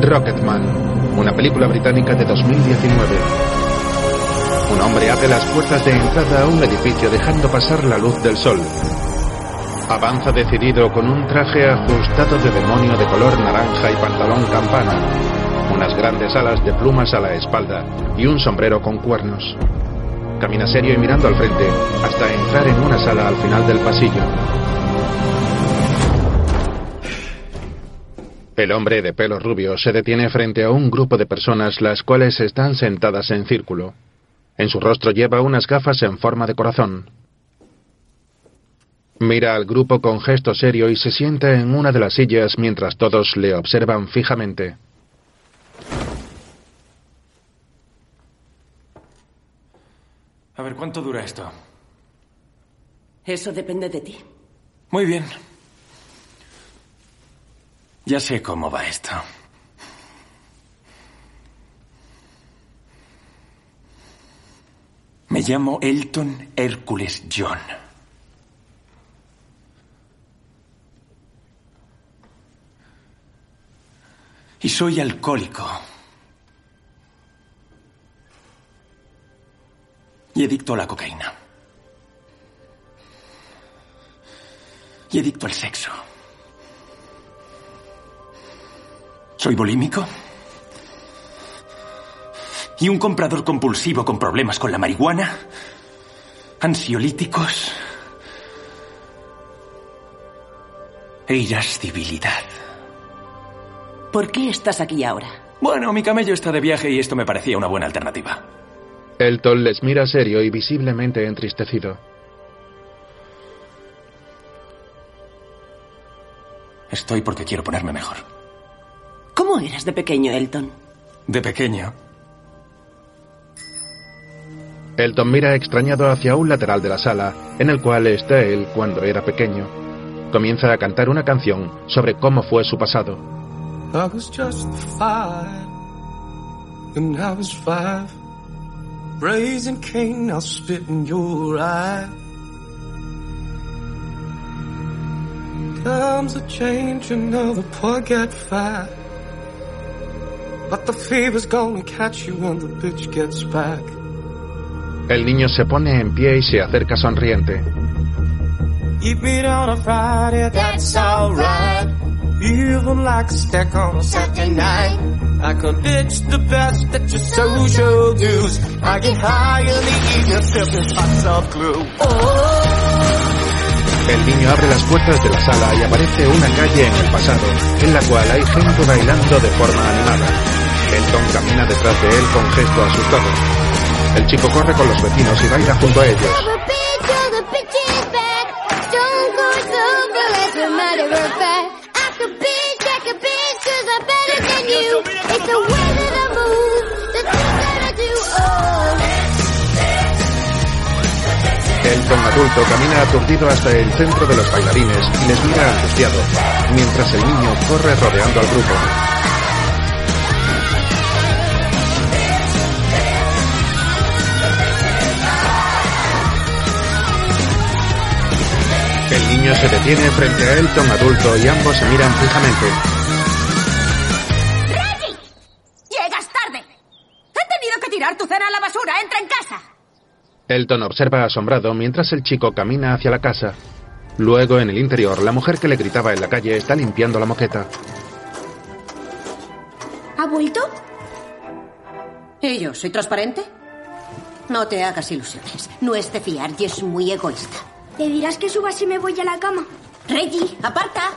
Rocketman, una película británica de 2019. Un hombre abre las puertas de entrada a un edificio dejando pasar la luz del sol. Avanza decidido con un traje ajustado de demonio de color naranja y pantalón campana, unas grandes alas de plumas a la espalda y un sombrero con cuernos. Camina serio y mirando al frente hasta entrar en una sala al final del pasillo. El hombre de pelo rubio se detiene frente a un grupo de personas las cuales están sentadas en círculo. En su rostro lleva unas gafas en forma de corazón. Mira al grupo con gesto serio y se sienta en una de las sillas mientras todos le observan fijamente. A ver, ¿cuánto dura esto? Eso depende de ti. Muy bien. Ya sé cómo va esto. Me llamo Elton Hércules John. Y soy alcohólico. Y adicto a la cocaína. Y adicto al sexo. Soy bulímico. Y un comprador compulsivo con problemas con la marihuana. Ansiolíticos. E irascibilidad. ¿Por qué estás aquí ahora? Bueno, mi camello está de viaje y esto me parecía una buena alternativa. Elton les mira serio y visiblemente entristecido. Estoy porque quiero ponerme mejor. ¿Cómo eras de pequeño, Elton? De pequeño. Elton mira extrañado hacia un lateral de la sala, en el cual está él cuando era pequeño. Comienza a cantar una canción sobre cómo fue su pasado. I was just five when I was five. Raising Cain, I'll spit in your eye. Times are changing now, the poor get fat. But the fever's gonna catch you when the bitch gets back. El niño se pone en pie y se acerca sonriente. Eat meat on a Friday, that's alright. Even like a steak on a Saturday night. I can ditch the best at your social dues. I get high in the evening, sipping hot sauce glue. El niño abre las puertas de la sala y aparece una calle en el pasado, en la cual hay gente bailando de forma animada. Elton camina detrás de él con gesto asustado. El chico corre con los vecinos y baila junto a ellos. Elton adulto camina aturdido hasta el centro de los bailarines y les mira angustiado, mientras el niño corre rodeando al grupo. Niño se detiene frente a Elton adulto y ambos se miran fijamente. ¡Reggie! ¡Llegas tarde! He tenido que tirar tu cena a la basura. ¡Entra en casa! Elton observa asombrado mientras el chico camina hacia la casa. Luego, en el interior, la mujer que le gritaba en la calle está limpiando la moqueta. ¿Ha vuelto? ¿Y yo soy transparente? No te hagas ilusiones. No es de fiar y es muy egoísta. ¿Le dirás que suba si me voy a la cama? Reggie, aparta.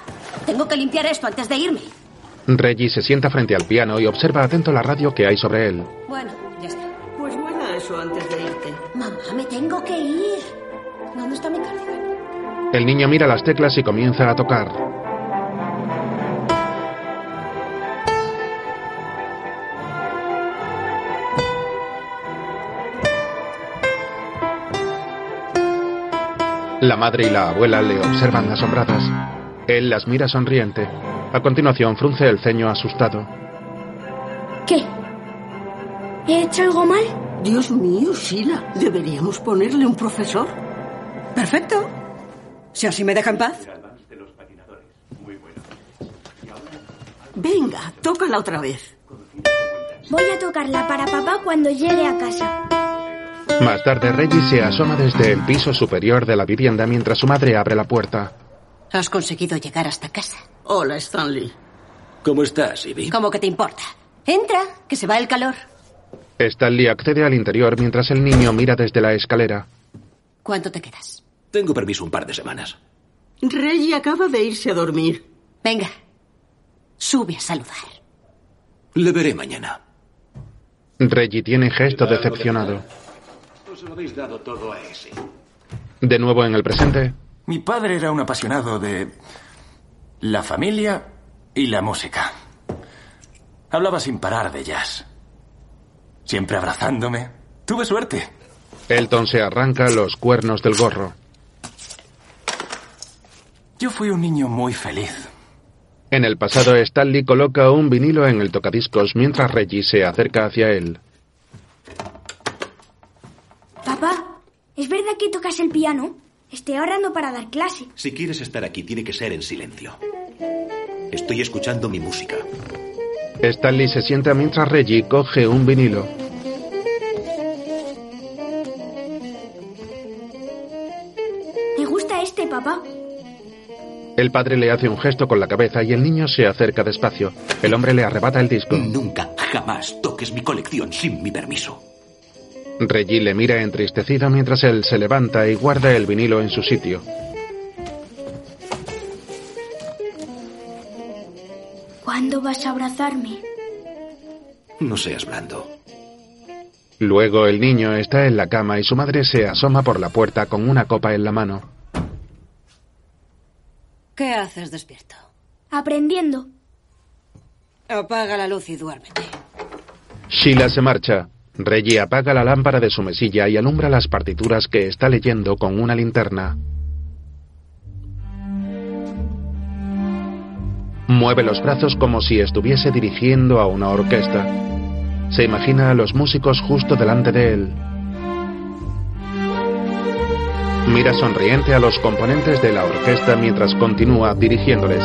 Tengo que limpiar esto antes de irme. Reggie se sienta frente al piano y observa atento la radio que hay sobre él. Bueno, ya está. Pues buena eso antes de irte. Mamá, me tengo que ir. ¿Dónde está mi cardigan? El niño mira las teclas y comienza a tocar. La madre y la abuela le observan asombradas. Él las mira sonriente. A continuación frunce el ceño asustado. ¿Qué? ¿He hecho algo mal? Dios mío, Sheila, deberíamos ponerle un profesor. Perfecto. Si así me deja en paz. Venga, tócala otra vez. Voy a tocarla para papá cuando llegue a casa. Más tarde, Reggie se asoma desde el piso superior de la vivienda mientras su madre abre la puerta. Has conseguido llegar hasta casa. Hola, Stanley. ¿Cómo estás, Ivy? ¿Cómo que te importa? Entra, que se va el calor. Stanley accede al interior mientras el niño mira desde la escalera. ¿Cuánto te quedas? Tengo permiso un par de semanas. Reggie acaba de irse a dormir. Venga, sube a saludar. Le veré mañana. Reggie tiene gesto decepcionado. Lo habéis dado todo a ese. De nuevo en el presente, Mi padre era un apasionado de la familia y la música. Hablaba sin parar de jazz. Siempre abrazándome. Tuve suerte. Elton se arranca los cuernos del gorro. Yo fui un niño muy feliz. En el pasado, Stanley coloca un vinilo en el tocadiscos mientras Reggie se acerca hacia él. Papá, ¿es verdad que tocas el piano? Estoy ahorrando para dar clase. Si quieres estar aquí, tiene que ser en silencio. Estoy escuchando mi música. Stanley se sienta mientras Reggie coge un vinilo. Me gusta este, papá. El padre le hace un gesto con la cabeza y el niño se acerca despacio. El hombre le arrebata el disco. Nunca, jamás toques mi colección sin mi permiso. Reggie le mira entristecido mientras él se levanta y guarda el vinilo en su sitio. ¿Cuándo vas a abrazarme? No seas blando. Luego el niño está en la cama y su madre se asoma por la puerta con una copa en la mano. ¿Qué haces despierto? Aprendiendo. Apaga la luz y duérmete. Sheila se marcha. Reggie apaga la lámpara de su mesilla y alumbra las partituras que está leyendo con una linterna. Mueve los brazos como si estuviese dirigiendo a una orquesta. Se imagina a los músicos justo delante de él. Mira sonriente a los componentes de la orquesta mientras continúa dirigiéndoles.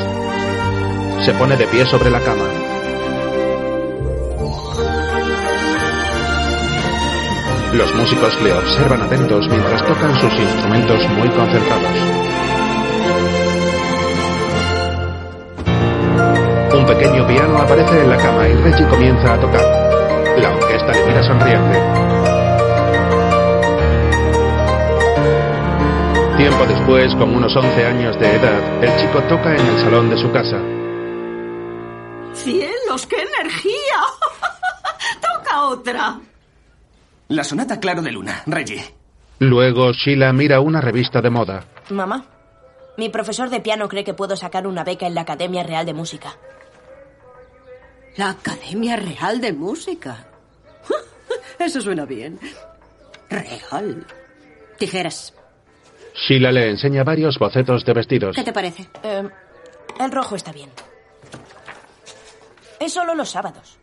Se pone de pie sobre la cama. Los músicos le observan atentos mientras tocan sus instrumentos muy concentrados. Un pequeño piano aparece en la cama y Reggie comienza a tocar. La orquesta le mira sonriente. Tiempo después, con unos 11 años de edad, el chico toca en el salón de su casa. ¡Cielos, qué energía! ¡Toca otra! La sonata Claro de Luna, Reggie. Luego, Sheila mira una revista de moda. Mamá, mi profesor de piano cree que puedo sacar una beca en la Academia Real de Música. La Academia Real de Música. Eso suena bien. Real. Tijeras. Sheila le enseña varios bocetos de vestidos. ¿Qué te parece? Eh, el rojo está bien. Es solo los sábados.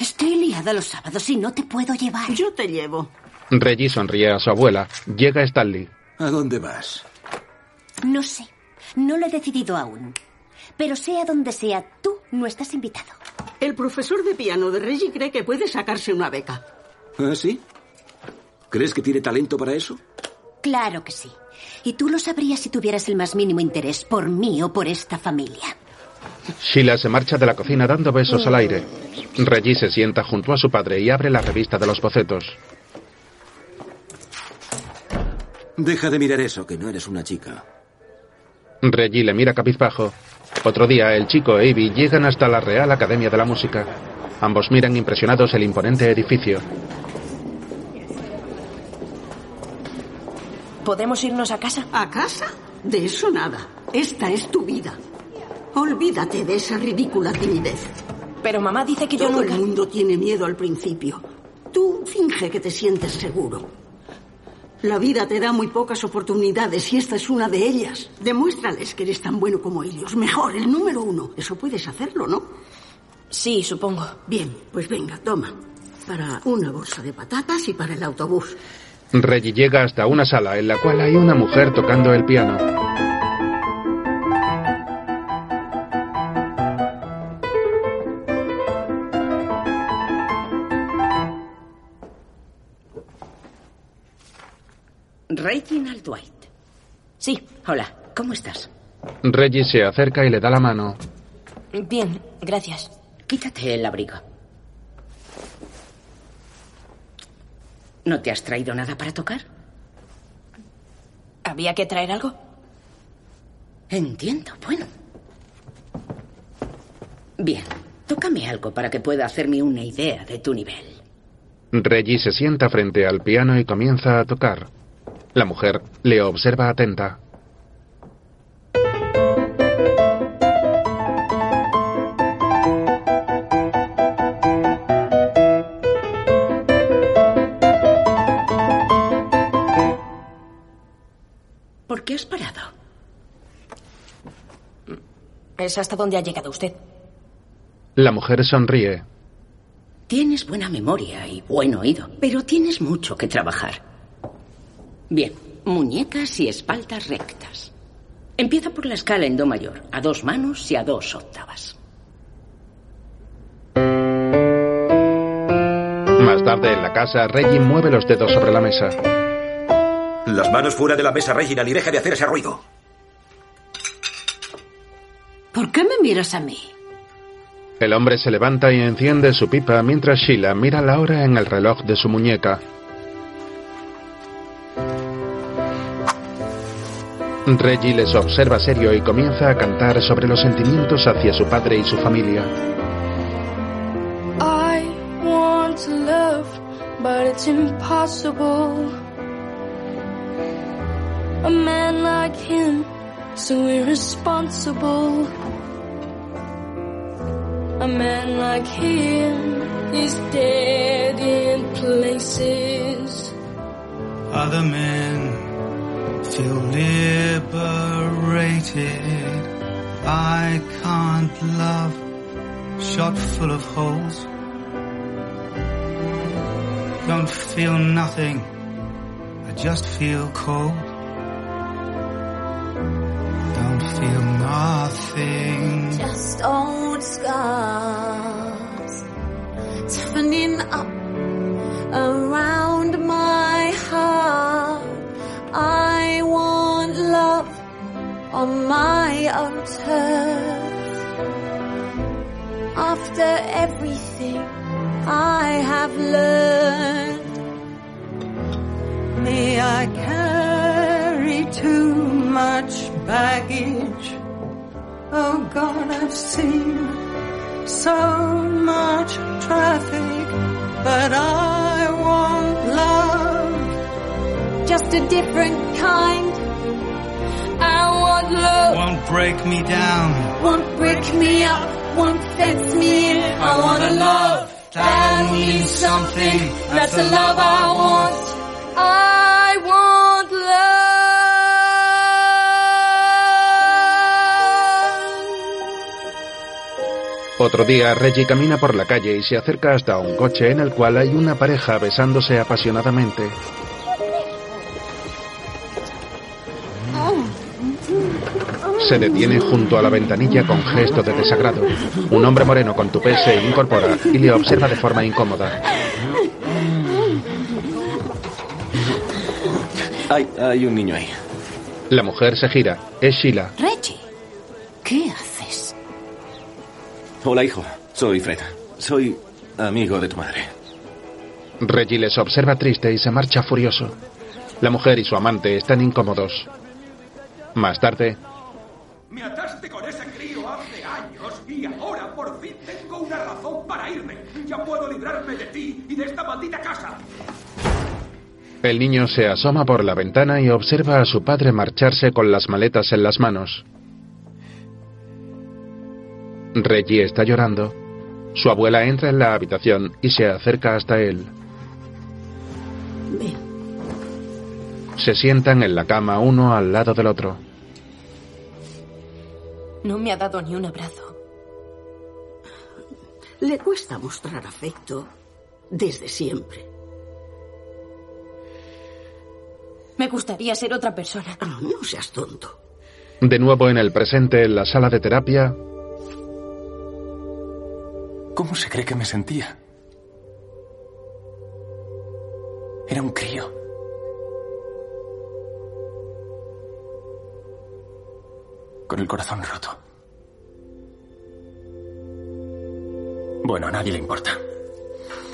Estoy liada los sábados y no te puedo llevar. Yo te llevo. Reggie sonríe a su abuela. Llega Stanley. ¿A dónde vas? No sé. No lo he decidido aún. Pero sea donde sea, tú no estás invitado. El profesor de piano de Reggie cree que puede sacarse una beca. ¿Ah, sí? ¿Crees que tiene talento para eso? Claro que sí. Y tú lo sabrías si tuvieras el más mínimo interés por mí o por esta familia. Sheila se marcha de la cocina dando besos al aire. Reggie se sienta junto a su padre y abre la revista de los bocetos. Deja de mirar eso, que no eres una chica. Reggie le mira cabizbajo. Otro día, el chico e Ivy llegan hasta la Real Academia de la Música. Ambos miran impresionados el imponente edificio. ¿Podemos irnos a casa? ¿A casa? De eso nada. Esta es tu vida. Olvídate de esa ridícula timidez. Pero mamá dice que yo Todo nunca... el mundo tiene miedo al principio. Tú finge que te sientes seguro. La vida te da muy pocas oportunidades y esta es una de ellas. Demuéstrales que eres tan bueno como ellos. Mejor, el número uno. Eso puedes hacerlo, ¿no? Sí, supongo. Bien, pues venga, toma. Para una bolsa de patatas y para el autobús. Reggie llega hasta una sala en la cual hay una mujer tocando el piano. Reginald Dwight. Sí. Hola, ¿cómo estás? Reggie se acerca y le da la mano. Bien, gracias. Quítate el abrigo. ¿No te has traído nada para tocar? ¿Había que traer algo? Entiendo, bueno. Bien, tócame algo para que pueda hacerme una idea de tu nivel. Reggie se sienta frente al piano y comienza a tocar. La mujer le observa atenta. ¿Por qué has parado? Es hasta donde ha llegado usted. La mujer sonríe. Tienes buena memoria y buen oído, pero tienes mucho que trabajar. Bien, muñecas y espaldas rectas. Empieza por la escala en Do mayor, a dos manos y a dos octavas. Más tarde en la casa, Reggie mueve los dedos sobre la mesa. Las manos fuera de la mesa, Reginald, y deja de hacer ese ruido. ¿Por qué me miras a mí? El hombre se levanta y enciende su pipa mientras Sheila mira la hora en el reloj de su muñeca. Reggie les observa serio y comienza a cantar sobre los sentimientos hacia su padre y su familia. I want to love, but it's impossible. A man like him, so irresponsible. A man like him is dead in places. Other men feel liberated. I can't love, shot full of holes. Don't feel nothing, I just feel cold. Don't feel nothing. Just old scars toughening up around my heart. I on my own terms. After everything I have learned, May I carry too much baggage? Oh God, I've seen so much traffic, but I want love. just a different kind. I want love. Won't break me down. won't break me up, won't fence me in. I want a love that means something. That's the love I want. I want love. Otro día, Reggie camina por la calle y se acerca hasta un coche en el cual hay una pareja besándose apasionadamente. Se detiene junto a la ventanilla con gesto de desagrado. Un hombre moreno con tupé se incorpora y le observa de forma incómoda. Hay, hay un niño ahí. La mujer se gira. Es Sheila. Reggie, ¿qué haces? Hola, hijo. Soy Fred. Soy amigo de tu madre. Reggie les observa triste y se marcha furioso. La mujer y su amante están incómodos. Más tarde, Me ataste con ese crío hace años y ahora por fin tengo una razón para irme. Ya puedo librarme de ti y de esta maldita casa. el niño se asoma por la ventana y observa a su padre marcharse con las maletas en las manos. Reggie está llorando. Su abuela entra en la habitación y se acerca hasta él. Ven, Se sientan en la cama uno al lado del otro. No me ha dado ni un abrazo. le cuesta mostrar afecto desde siempre. Me gustaría ser otra persona. No seas tonto. De nuevo en el presente, en la sala de terapia, ¿Cómo se cree que me sentía? Era un crío. Corazón roto. Bueno, a nadie le importa.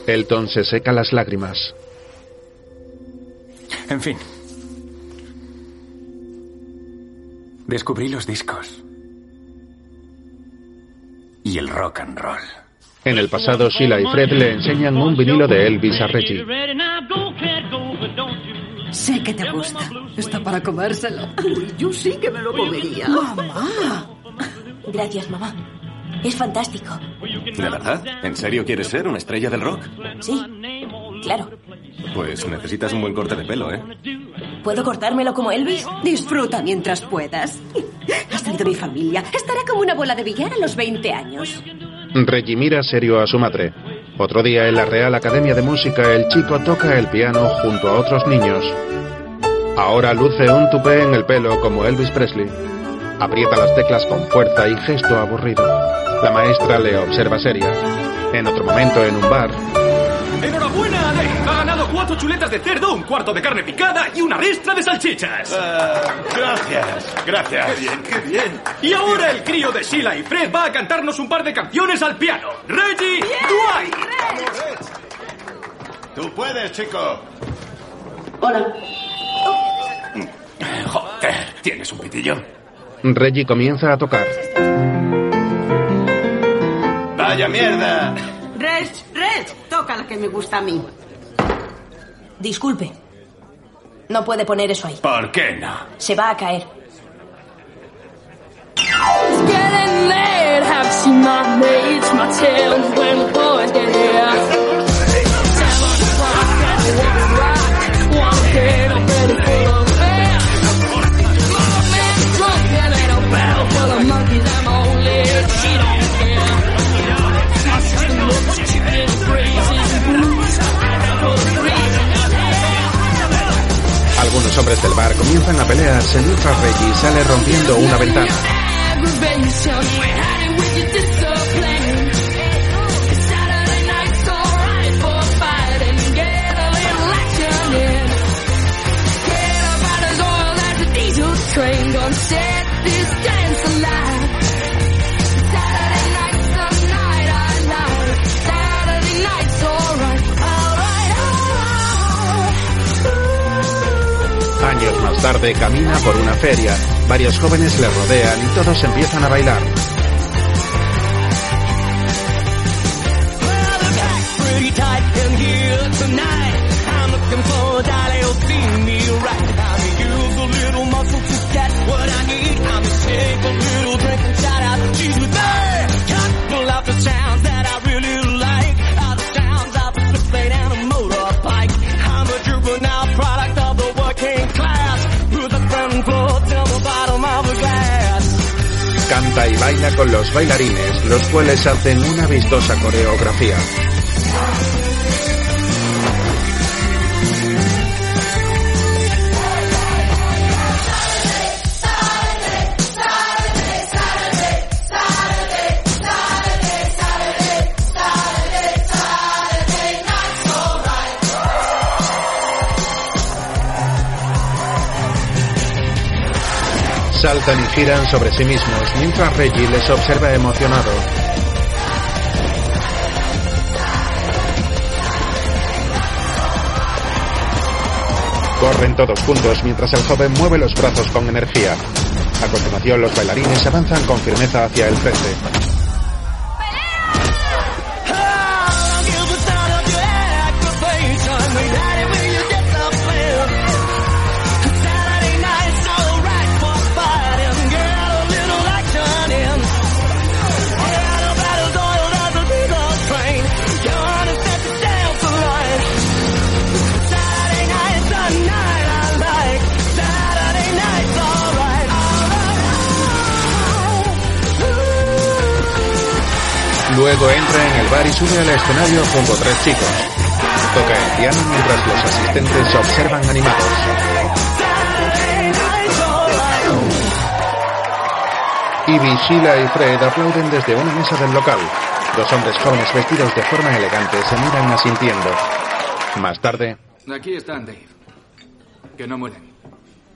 Elton se seca las lágrimas. En fin. Descubrí los discos. Y el rock and roll. En el pasado, Sheila y Fred le enseñan un vinilo de Elvis a Reggie. Sé que te gusta. Está para comérselo. Uy, yo sí que me lo comería. Mamá. Gracias, mamá. Es fantástico. ¿De verdad? ¿En serio quieres ser una estrella del rock? Sí, claro. Pues necesitas un buen corte de pelo, ¿eh? ¿Puedo cortármelo como Elvis? Disfruta mientras puedas. Ha salido mi familia. Estará como una bola de billar a los 20 años. Reggie mira serio a su madre. Otro día en la Real Academia de Música, el chico toca el piano junto a otros niños. Ahora luce un tupé en el pelo como Elvis Presley. Aprieta las teclas con fuerza y gesto aburrido. La maestra le observa seria. En otro momento, en un bar. Cuatro chuletas de cerdo, un cuarto de carne picada y una ristra de salchichas. gracias, gracias. ¡Qué bien, qué bien! Y ahora el crío de Sheila y Fred va a cantarnos un par de canciones al piano. ¡Reggie Dwight! Tú puedes, chico. Hola. Joder, ¿tienes un pitillo? Reggie comienza a tocar. ¡Vaya mierda! Red, Red, toca la que me gusta a mí. Disculpe. No puede poner eso ahí. ¿Por qué no? Se va a caer. It's getting late. Have seen my mates, my tails when the boys get here. Comienzan a pelearse mientras Reggie sale rompiendo una ventana. Tarde camina por una feria. Varios jóvenes le rodean y todos empiezan a bailar. Y baila con los bailarines, los cuales hacen una vistosa coreografía. Saltan y giran sobre sí mismos mientras Reggie les observa emocionado. Corren todos juntos mientras el joven mueve los brazos con energía. A continuación, los bailarines avanzan con firmeza hacia el frente. Luego entra en el bar y sube al escenario junto a tres chicos. Toca el piano mientras los asistentes observan animados. Ivy, Sheila y Fred aplauden desde una mesa del local. Dos hombres jóvenes vestidos de forma elegante se miran asintiendo. Más tarde, Aquí están, Dave. Que no mueren.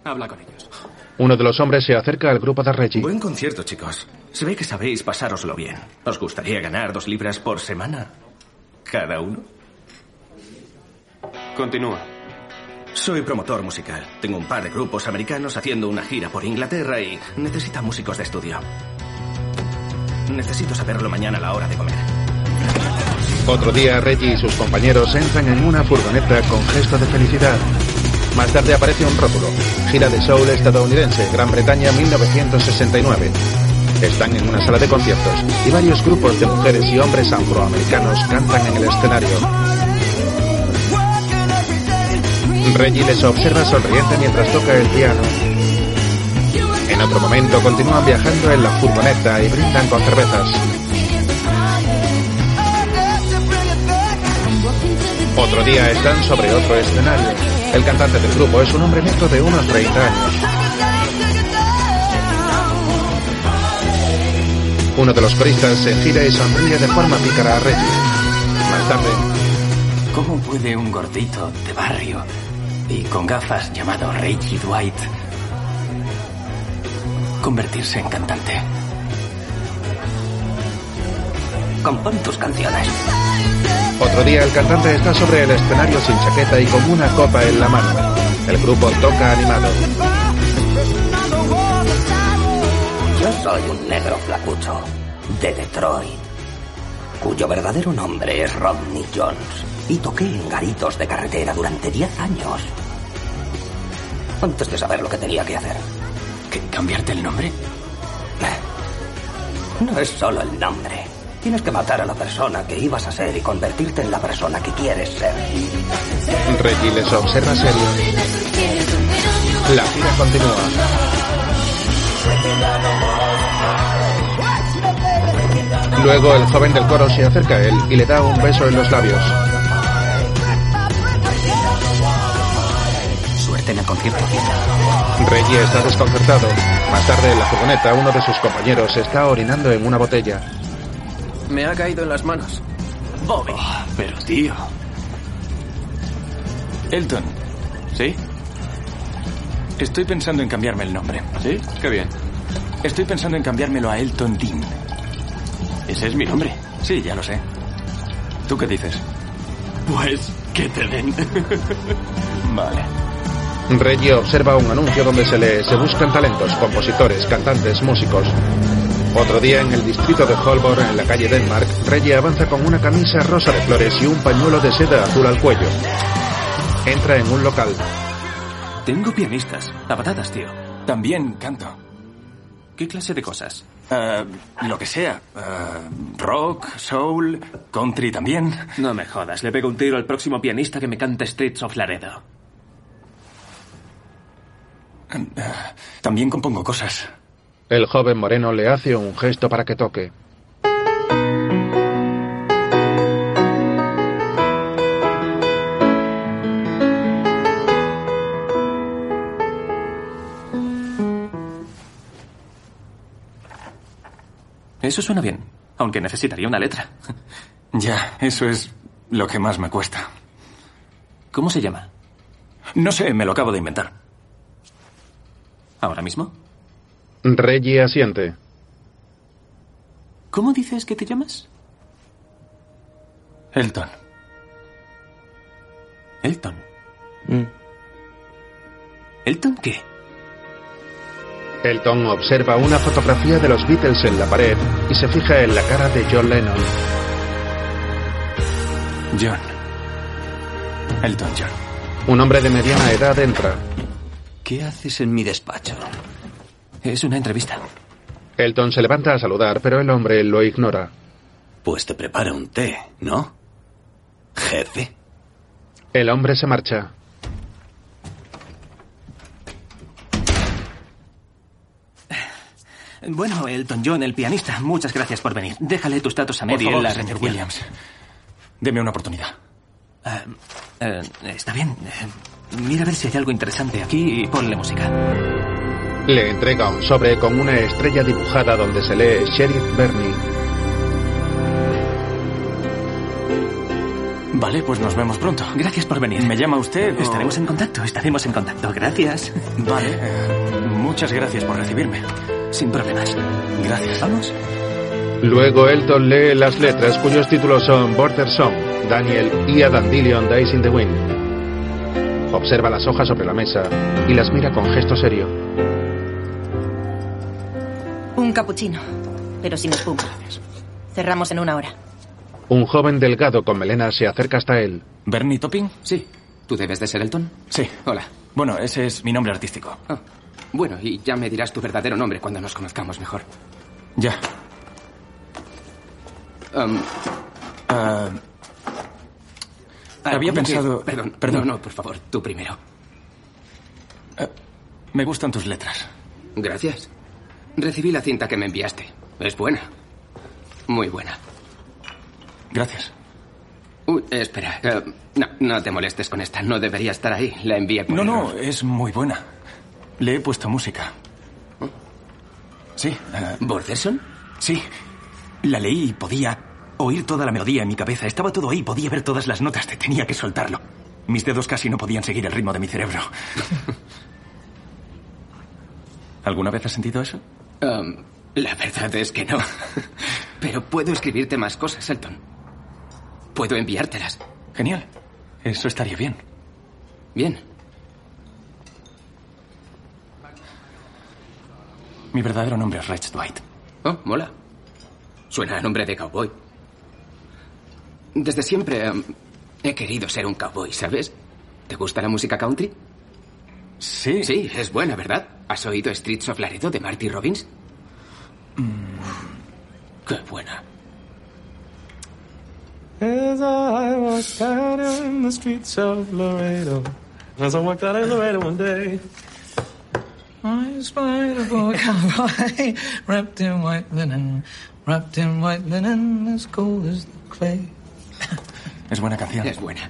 Habla con ellos. Uno de los hombres se acerca al grupo de Reggie. Buen concierto, chicos. Se ve que sabéis pasároslo bien. ¿Os gustaría ganar dos libras por semana? ¿Cada uno? Continúa. Soy promotor musical. Tengo un par de grupos americanos haciendo una gira por Inglaterra y necesita músicos de estudio. Necesito saberlo mañana a la hora de comer. Otro día, Reggie y sus compañeros entran en una furgoneta con gesto de felicidad. Más tarde aparece un rótulo. Gira de soul estadounidense, Gran Bretaña 1969. Están en una sala de conciertos y varios grupos de mujeres y hombres afroamericanos cantan en el escenario. Reggie les observa sonriente mientras toca el piano. En otro momento continúan viajando en la furgoneta y brindan con cervezas. Otro día están sobre otro escenario. El cantante del grupo es un hombre neto de unos 30 años. Uno de los coristas se gira y sonríe de forma pícara a Reggie. Más tarde, ¿Cómo puede un gordito de barrio y con gafas llamado Reggie Dwight convertirse en cantante? Compón tus canciones. Otro día el cantante está sobre el escenario sin chaqueta y con una copa en la mano. El grupo toca animado. Yo soy un negro flacucho de Detroit, cuyo verdadero nombre es Rodney Jones, y toqué en garitos de carretera durante 10 años. Antes de saber lo que tenía que hacer. ¿Qué, ¿Cambiarte el nombre? No es solo el nombre. Tienes que matar a la persona que ibas a ser y convertirte en la persona que quieres ser. Reggie les observa serio. La gira continúa. Luego el joven del coro se acerca a él y le da un beso en los labios. Suerte en el concierto. Reggie está desconcertado. Más tarde en la furgoneta uno de sus compañeros está orinando en una botella. Me ha caído en las manos. Bobby. pero tío. Elton. ¿Sí? Estoy pensando en cambiarme el nombre. ¿Sí? Qué bien. Estoy pensando en cambiármelo a Elton Dean. Ese es mi nombre. Sí, ya lo sé. ¿Tú qué dices? Pues que te den. vale. Reggie observa un anuncio donde se lee se buscan talentos, compositores, cantantes, músicos. Otro día en el distrito de Holborn, en la calle Denmark, Reggie avanza con una camisa rosa de flores y un pañuelo de seda azul al cuello. Entra en un local. Tengo pianistas. A patadas, tío. También canto. ¿Qué clase de cosas? Eh, lo que sea. Eh, rock, soul, country también. No me jodas. Le pego un tiro al próximo pianista que me cante Streets of Laredo. Eh, también compongo cosas. El joven moreno le hace un gesto para que toque. Eso suena bien, aunque necesitaría una letra. Ya, eso es lo que más me cuesta. ¿Cómo se llama? No sé, me lo acabo de inventar. ¿Ahora mismo? Reggie asiente. ¿Cómo dices que te llamas? Elton. Elton. ¿Elton qué? Elton observa una fotografía de los Beatles en la pared y se fija en la cara de John Lennon. John. Elton John. Un hombre de mediana edad entra. ¿Qué haces en mi despacho? Es una entrevista. Elton se levanta a saludar, pero el hombre lo ignora. Pues te prepara un té, ¿no? Jefe. El hombre se marcha. Bueno, Elton John, el pianista, muchas gracias por venir. Déjale tus datos a Por Mary favor, en la señor. Williams. Deme una oportunidad. Ah, eh, está bien. Eh, mira a ver si hay algo interesante aquí y ponle música. Le entrega un sobre con una estrella dibujada donde se lee Sheriff Bernie. Vale, pues nos vemos pronto. Gracias por venir. ¿Me llama usted? o- Estaremos en contacto, estaremos en contacto. Gracias. Vale. eh, Muchas gracias por recibirme. Sin problemas. Gracias. ¿Vamos? Luego Elton lee las letras cuyos títulos son Border Song, Daniel y A Dandelion Dies in the Wind. Observa las hojas sobre la mesa y las mira con gesto serio. Un capuchino, pero sin espuma. Cerramos en una hora. Un joven delgado con melena se acerca hasta él. ¿Bernie Topping? Sí. ¿Tú debes de ser Elton? Sí. Hola. Bueno, ese es mi nombre artístico. Ah, bueno, y ya me dirás tu verdadero nombre cuando nos conozcamos mejor. Ya. Um, Ah, había ¿cómo que- pensado... Perdón, perdón. No, no, por favor, tú primero. Me gustan tus letras. Gracias. Recibí la cinta que me enviaste. Es buena. Muy buena. Gracias. Uy, espera. eh, no, no te molestes con esta. No debería estar ahí. La envié por No, no, es muy buena. Le he puesto música. Sí. eh, ¿Borderson? Sí. La leí y podía oír toda la melodía en mi cabeza. Estaba todo ahí, podía ver todas las notas. Te tenía que soltarlo. Mis dedos casi no podían seguir el ritmo de mi cerebro. ¿Alguna vez has sentido eso? Um, la verdad es que no. Pero puedo escribirte más cosas, Elton. Puedo enviártelas. Genial. Eso estaría bien. Bien. Mi verdadero nombre es Reg Dwight. Oh, mola. Suena a nombre de cowboy. Desde siempre em, he querido ser un cowboy, ¿sabes? ¿Te gusta la música country? Sí. Sí, es buena, ¿verdad? ¿Has oído Streets of Laredo de Marty Robbins? Qué buena. As I walked down in the streets of Laredo, as I walked out in Laredo one day, I spied a boy cowboy wrapped in white linen, wrapped in white linen as cold as the clay. Es buena canción. Es buena.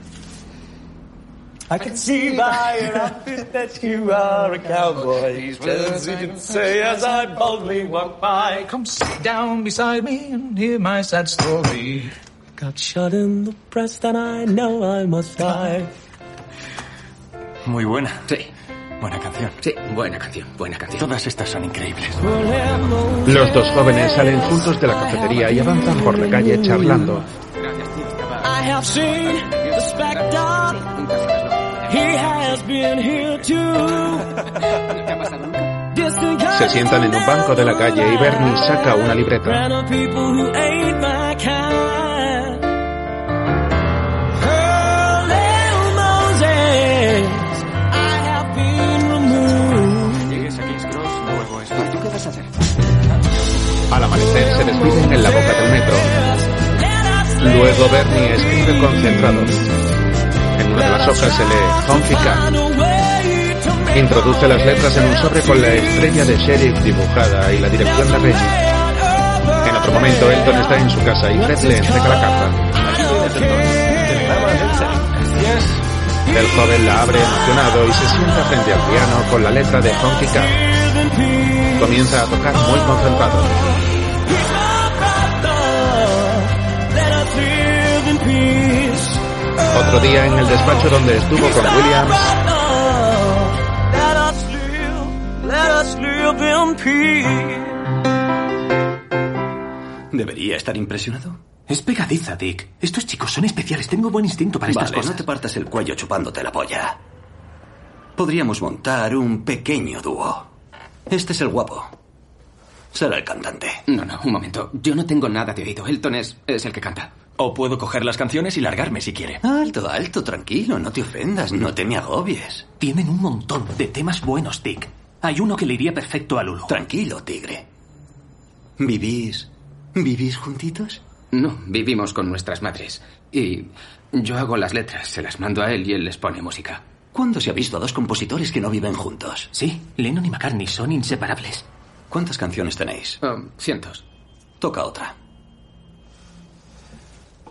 I can see by your outfit that you are a cowboy. Just you can say as I boldly walk by, come sit down beside me and hear my sad story. Got shot in the breast and I know I must die. Muy buena. Sí. Buena canción. Sí, buena canción, buena canción. Todas estas son increíbles. Los dos jóvenes salen juntos de la cafetería y avanzan por la calle charlando. I Se sientan en un banco de la calle y Bernie saca una libreta. Al amanecer se despiden en la boca del metro. Luego Bernie escribe concentrado. De las hojas se lee Honky. Introduce las letras en un sobre con la estrella de sheriff dibujada y la dirección de Reggie. En otro momento Elton está en su casa y Fred le entrega la carta. El joven la abre emocionado y se sienta frente al piano con la letra de Honky. Comienza a tocar muy concentrado. Otro día en el despacho donde estuvo con Williams, Let us live, let us live in peace. ¿Debería estar impresionado? Es pegadiza, Dick. Estos chicos son especiales. Tengo buen instinto para estas Vale, cosas. no te partas el cuello chupándote la polla. Podríamos montar un pequeño dúo. Este es el guapo. Será el cantante. No, no, un momento. Yo no tengo nada de oído. Elton es, es el que canta. O puedo coger las canciones y largarme si quiere. Alto, alto, tranquilo, no te ofendas, no te me agobies. Tienen un montón de temas buenos, Dick. Hay uno que le iría perfecto a Lulu. Tranquilo, tigre. ¿Vivís? ¿Vivís juntitos? No, vivimos con nuestras madres. Y yo hago las letras, se las mando a él y él les pone música. ¿Cuándo se ha visto a dos compositores que no viven juntos? Sí, Lennon y McCartney son inseparables. ¿Cuántas canciones tenéis? Um, cientos. Toca otra. Vale. Daniel is traveling tonight on the plane. Deprimente, otra. And I guess that's why they call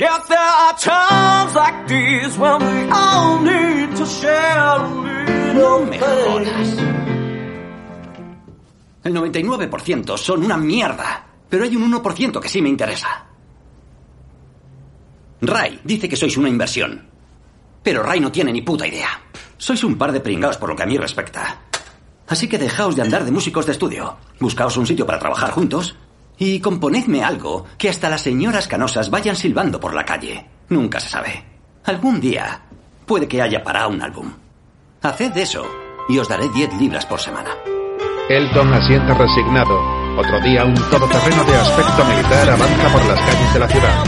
Guess there are times like these when we all need to share a little. El 99% son una mierda. Pero hay un 1% que sí me interesa. Ray dice que sois una inversión. Pero Ray no tiene ni puta idea. Sois un par de pringaos por lo que a mí respecta. Así que dejaos de andar de músicos de estudio. Buscaos un sitio para trabajar juntos. Y componedme algo que hasta las señoras canosas vayan silbando por la calle. Nunca se sabe. Algún día puede que haya para un álbum. Haced eso y os daré 10 libras por semana. Elton asienta resignado. Otro día, un todoterreno de aspecto militar avanza por las calles de la ciudad.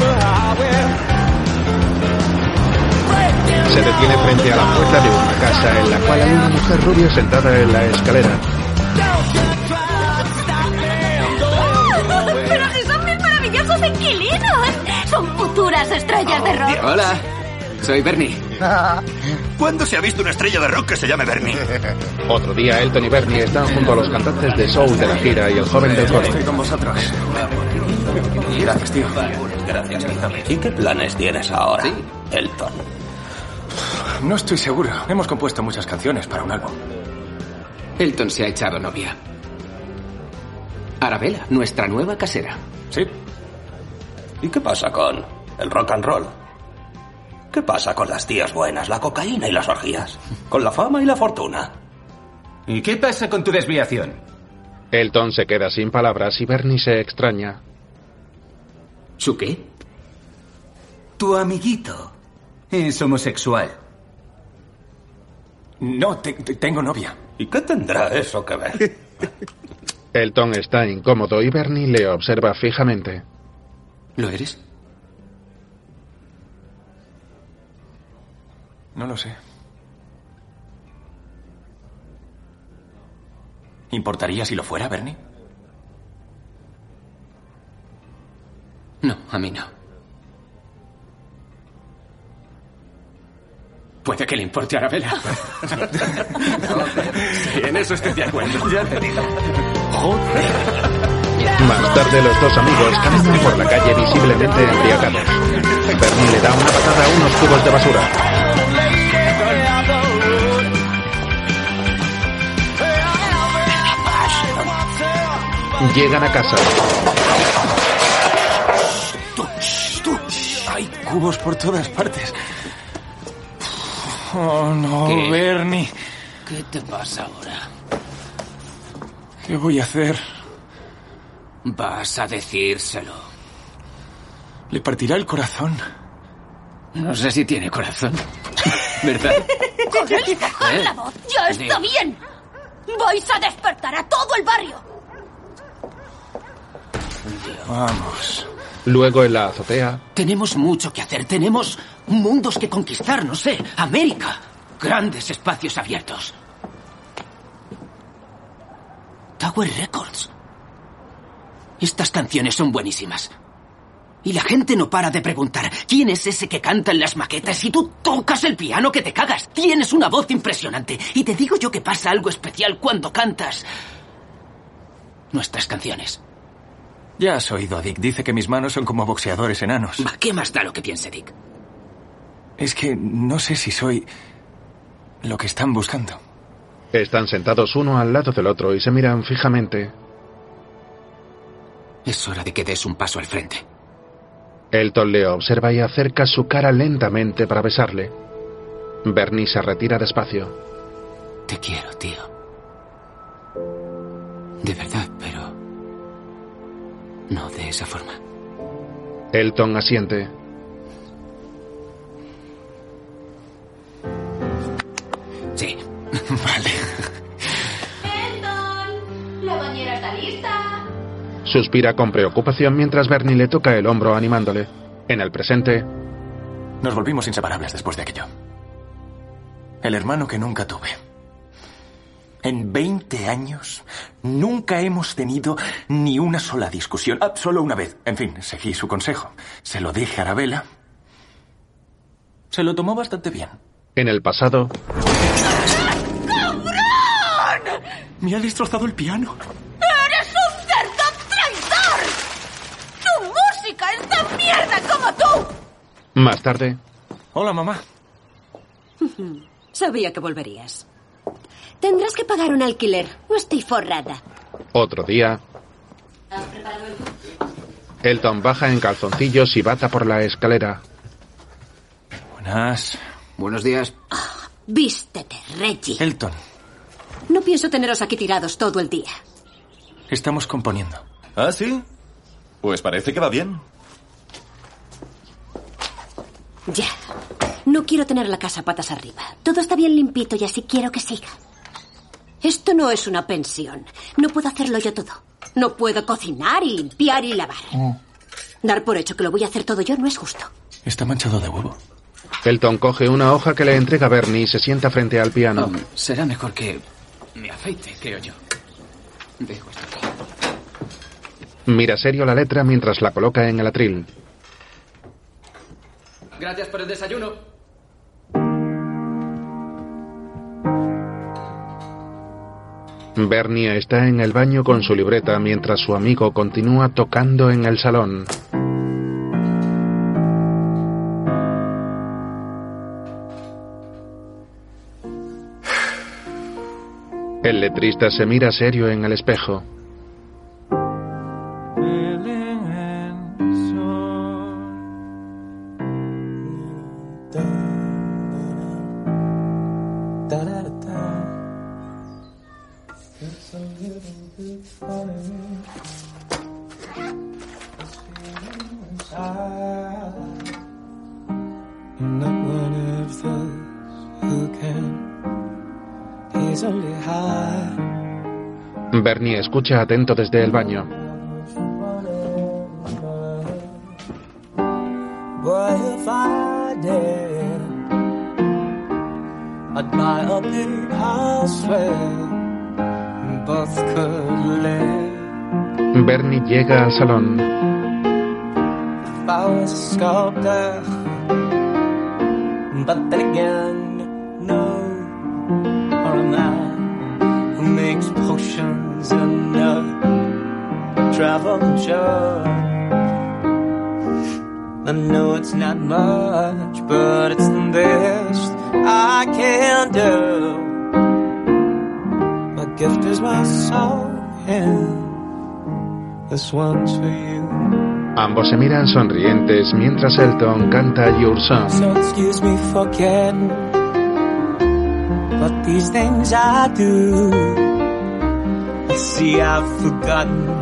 Se detiene frente a la puerta de una casa en la cual hay una mujer rubia sentada en la escalera. Maravillosos inquilinos! ¡Son futuras estrellas de rock! Hola, soy Bernie. ¿Cuándo se ha visto una estrella de rock que se llame Bernie? Otro día, Elton y Bernie están junto a los cantantes de soul de la gira y el joven del coro. Estoy con vosotros. Gracias, tío. Gracias, ¿Y qué planes tienes ahora, Elton? No estoy seguro. Hemos compuesto muchas canciones para un álbum. Elton se ha echado novia. Arabella, nuestra nueva casera. Sí. ¿Y qué pasa con el rock and roll? ¿Qué pasa con las tías buenas, la cocaína y las orgías? ¿Con la fama y la fortuna? ¿Y qué pasa con tu desviación? Elton se queda sin palabras y Bernie se extraña. ¿Su qué? Tu amiguito es homosexual. No, te- te- tengo novia. ¿Y qué tendrá eso que ver? Elton está incómodo y Bernie le observa fijamente. ¿Lo eres? No lo sé. ¿Importaría si lo fuera, Bernie? No, a mí no. Puede que le importe a Arabella. en eso estoy de acuerdo. Ya te digo. Más tarde los dos amigos caminan por la calle visiblemente embriagados. Bernie le da una patada a unos cubos de basura. Llegan a casa. Hay cubos por todas partes. Oh, no, ¿Qué? Bernie. ¿Qué te pasa ahora? ¿Qué voy a hacer? Vas a decírselo. Le partirá el corazón. No sé si tiene corazón. ¿Verdad? ¡Podéis bajar ¿Eh? la voz! ¡Ya está bien! ¡Vais a despertar a todo el barrio! Vamos. Luego en la azotea, Tenemos mucho que hacer. Tenemos mundos que conquistar, no sé. América. Grandes espacios abiertos. Tower Records. Estas canciones son buenísimas. Y la gente no para de preguntar, ¿quién es ese que canta en las maquetas y tú tocas el piano que te cagas? Tienes una voz impresionante. Y te digo yo que pasa algo especial cuando cantas nuestras canciones. Ya has oído a Dick. Dice que mis manos son como boxeadores enanos. Va, ¿Qué más da lo que piense Dick? Es que no sé si soy lo que están buscando. están sentados uno al lado del otro y se miran fijamente. Es hora de que des un paso al frente. Elton le observa y acerca su cara lentamente para besarle. Bernie se retira despacio. Te quiero, tío. De verdad, pero... No de esa forma. Elton asiente. Sí. vale. Suspira con preocupación mientras Bernie le toca el hombro animándole. En el presente, Nos volvimos inseparables después de aquello. El hermano que nunca tuve. En 20 años nunca hemos tenido ni una sola discusión. Ah, solo una vez. En fin, seguí su consejo. Se lo dije a Arabella. Se lo tomó bastante bien. en el pasado, Me ha destrozado el piano. Mierda como tú! Más tarde, Hola, mamá. Sabía que volverías. Tendrás que pagar un alquiler. No estoy forrada. otro día, Elton baja en calzoncillos y bata por la escalera. Buenas. Buenos días. Vístete, Reggie. Elton, No pienso teneros aquí tirados todo el día. estamos componiendo. ¿Ah, sí? Pues parece que va bien. Ya. No quiero tener la casa patas arriba. Todo está bien limpito y así quiero que siga. Esto no es una pensión. No puedo hacerlo yo todo. No puedo cocinar y limpiar y lavar. Dar por hecho que lo voy a hacer todo yo no es justo. Está manchado de huevo. Elton coge una hoja que le entrega Bernie y se sienta frente al piano. Será mejor que me afeite, creo yo. Dejo esto aquí. Mira serio la letra mientras la coloca en el atril. Gracias por el desayuno. Bernie está en el baño con su libreta mientras su amigo continúa tocando en el salón. El letrista se mira serio en el espejo. Bernie escucha atento desde el baño. Bernie llega al salón. If I was travel show. I know it's not much, but it's the best I can do. My gift is my song, and this one's for you. Ambos se miran sonrientes mientras Elton canta Your Song. So excuse me for getting, but these things I do. I see I've forgotten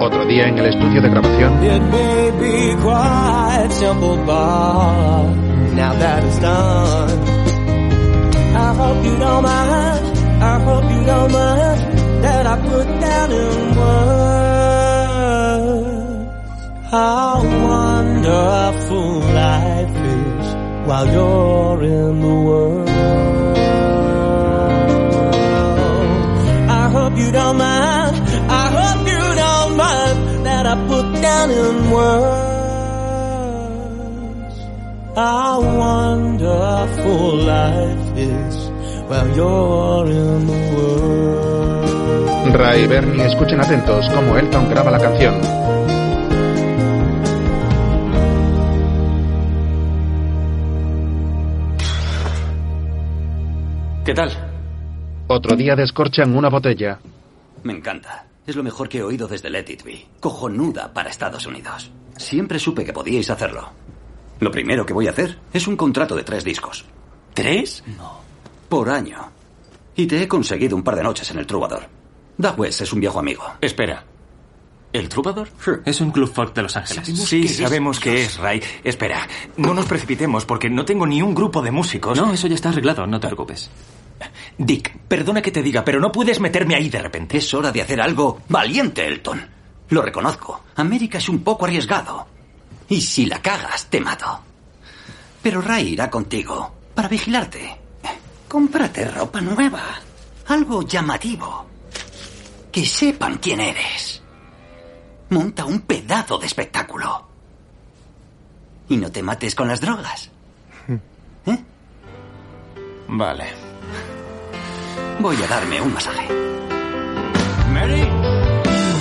Otro día en el estudio de grabación, It may be quite simple, but now that it's done, I hope you don't mind. I hope you don't mind that I put down in words how wonderful life is while you're in the world. I hope you don't mind. I put down in words how wonderful life is while you're in the world. Ray y Bernie escuchen atentos cómo Elton graba la canción. ¿Qué tal? Otro día descorchan una botella. Me encanta. Es lo mejor que he oído desde Let It Be. Cojonuda para Estados Unidos. Siempre supe que podíais hacerlo. Lo primero que voy a hacer es un contrato de tres discos. ¿Tres? No. Por año. Y te he conseguido un par de noches en el Troubadour. Doug West es un viejo amigo. Espera. ¿El Troubadour? Es un club folk de Los Ángeles. Sabemos sí, que es, sabemos que es, Ray. Espera, no nos precipitemos porque no tengo ni un grupo de músicos. No, eso ya está arreglado, no te preocupes. Dick, perdona que te diga, pero no puedes meterme ahí de repente. Es hora de hacer algo valiente, Elton. Lo reconozco. América es un poco arriesgado. Y si la cagas, te mato. Pero Ray irá contigo para vigilarte. Cómprate ropa nueva. Algo llamativo. Que sepan quién eres. Monta un pedazo de espectáculo. Y no te mates con las drogas. Vale. Voy a darme un masaje.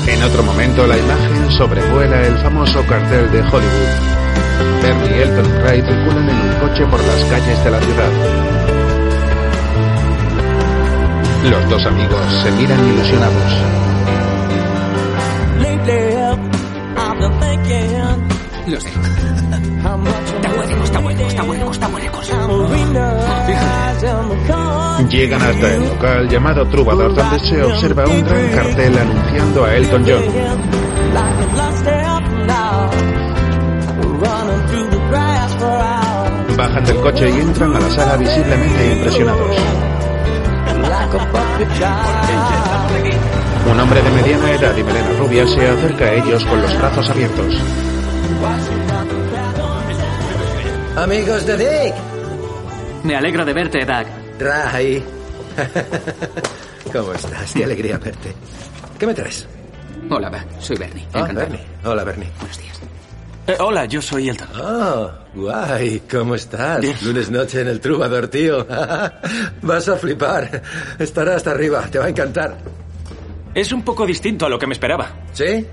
En otro momento, la imagen sobrevuela el famoso cartel de Hollywood. Bernie y Elton Ray circulan en un coche por las calles de la ciudad. Los dos amigos se miran ilusionados. Lo sé. Está hueco, está hueco, está hueco, está hueco. Llegan hasta el local llamado Troubadour, donde se observa un gran cartel anunciando a Elton John. Bajan del coche y entran a la sala visiblemente impresionados. Un hombre de mediana edad y melena rubia se acerca a ellos con los brazos abiertos. Amigos de Dick. Me alegro de verte, Doug. Ray. ¿Cómo estás? Qué alegría verte. ¿Qué me traes? Hola, Doug. Soy Bernie. Ah, Encantado. Bernie. Hola, Bernie. Buenos días. Eh, hola, yo soy Elton. Oh, guay. ¿Cómo estás? Lunes noche en el Troubadour, tío. Vas a flipar. Estará hasta arriba. Te va a encantar. Es un poco distinto a lo que me esperaba. ¿Sí?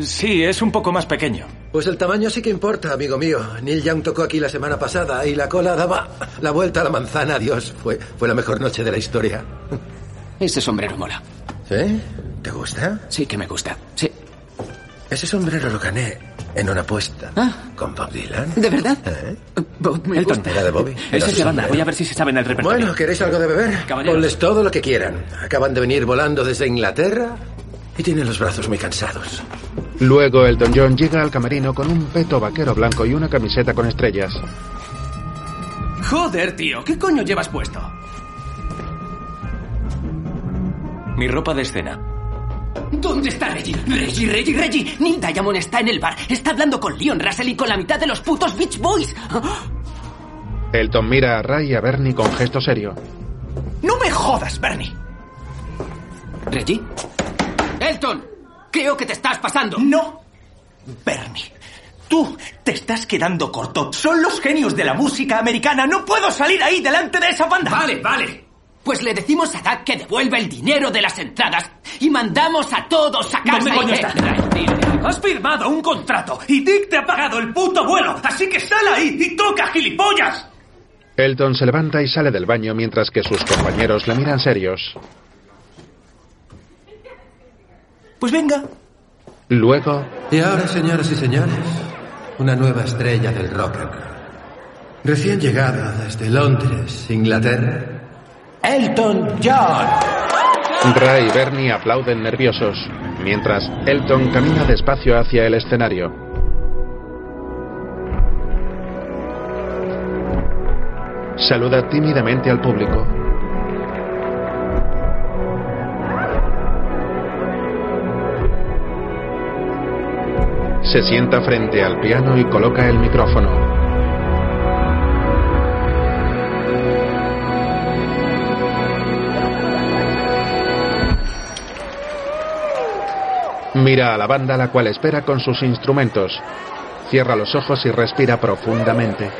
Sí, es un poco más pequeño. Pues el tamaño sí que importa, amigo mío. Neil Young tocó aquí la semana pasada y la cola daba la vuelta a la manzana. Dios, fue, fue la mejor noche de la historia. Ese sombrero mola. ¿Sí? ¿Te gusta? Sí que me gusta. Sí. Ese sombrero lo gané en una apuesta. ¿Con Bob Dylan? ¿De verdad? ¿Eh? Bob, me Elton, gusta. era de Bobby. Esa es la banda. Voy a ver si se saben el repertorio. Bueno, ¿queréis algo de beber? Caballeros. Ponles todo lo que quieran. Acaban de venir volando desde Inglaterra y tienen los brazos muy cansados. Luego Elton John llega al camerino con un peto vaquero blanco y una camiseta con estrellas. Joder, tío, ¿qué coño llevas puesto? Mi ropa de escena. ¿Dónde está Reggie? Reggie, Reggie, Reggie. Neil Diamond está en el bar. Está hablando con Leon Russell y con la mitad de los putos Beach Boys. Elton mira a Ray y a Bernie con gesto serio. No me jodas, Bernie. ¿Reggie? Elton, creo que te estás pasando. No. Bernie, tú te estás quedando corto. Son los genios de la música americana. No puedo salir ahí delante de esa banda. Vale, vale. Pues le decimos a Doug que devuelva el dinero de las entradas y mandamos a todos a casa. ¿Dónde coño Has firmado un contrato y Dick te ha pagado el puto vuelo. Así que sal ahí y toca, gilipollas. Elton se levanta y sale del baño mientras que sus compañeros le miran serios. Pues venga. Luego, Y ahora, señoras y señores, una nueva estrella del rock and roll. Recién llegada desde Londres, Inglaterra, Elton John. Ray y Bernie aplauden nerviosos, mientras Elton camina despacio hacia el escenario. Saluda tímidamente al público. Se sienta frente al piano y coloca el micrófono. Mira a la banda la cual espera con sus instrumentos. Cierra los ojos y respira profundamente.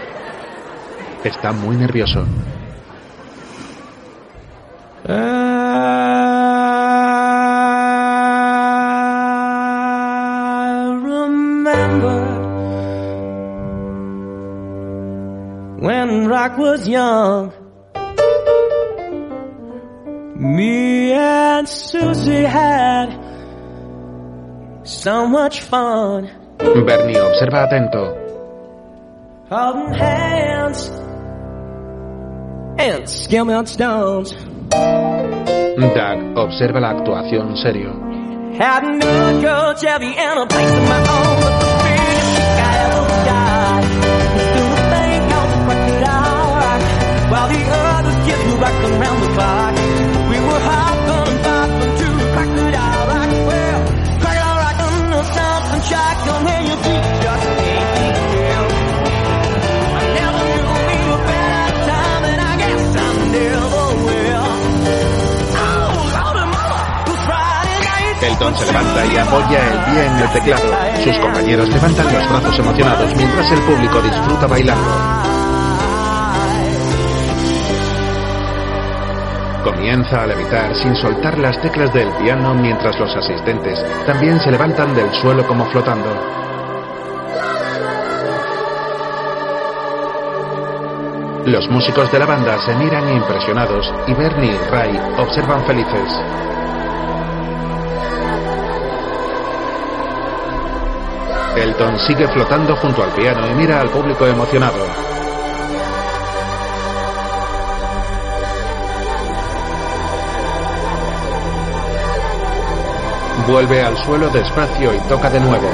Está muy nervioso. I when rock was young. Me and Susie had so much fun Bernie observa atento. holding hands and skimming stones. Doug observa la actuación serio. Had a new girl Chevy and a place of my own, while the others kids were rocking round the clock. We were hot and pop to crocodile rock. Well, crocodile rock under something shotgun and your feet just ain't still. I never knew we were better time, and I guess I never will. Oh, Elton se levanta y apoya el pie en el teclado. Sus compañeros levantan los brazos emocionados mientras el público disfruta bailando. Comienza a levitar sin soltar las teclas del piano mientras los asistentes también se levantan del suelo como flotando. Los músicos de la banda se miran impresionados y Bernie y Ray observan felices. Elton sigue flotando junto al piano y mira al público emocionado. Vuelve al suelo despacio y toca de nuevo.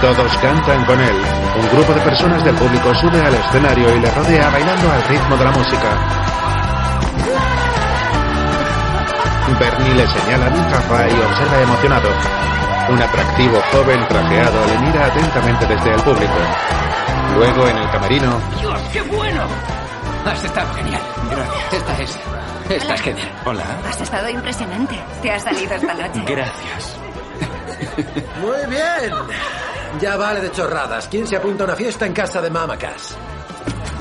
Todos cantan con él. Un grupo de personas del público sube al escenario y le rodea bailando al ritmo de la música. Bernie le señala mientras Ray observa emocionado. Un atractivo joven trajeado le mira atentamente desde el público. Luego en el camerino, ¡Dios, qué bueno! Has estado genial. Gracias. Esta es. Esta es genial. Hola. Has estado impresionante. Te has salido esta noche. Gracias. Muy bien. Ya vale de chorradas. ¿Quién se apunta a una fiesta en casa de Mamacas?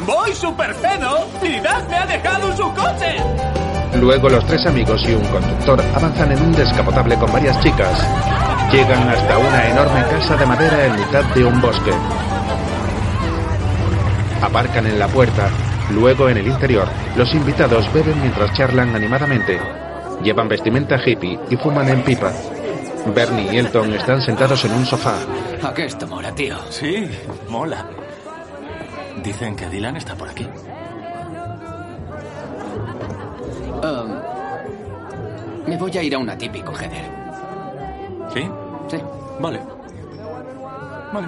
¡Voy super pedo! ¡Y Dad me ha dejado su coche! Luego los tres amigos y un conductor avanzan en un descapotable con varias chicas. Llegan hasta una enorme casa de madera en mitad de un bosque. Aparcan en la puerta. Luego en el interior, los invitados beben mientras charlan animadamente. Llevan vestimenta hippie y fuman en pipa. Bernie y Elton están sentados en un sofá. ¿A qué esto mola, tío? Sí, mola. Dicen que Dylan está por aquí. Me voy a ir a una típico, Heather. ¿Sí? Sí. Vale. Vale.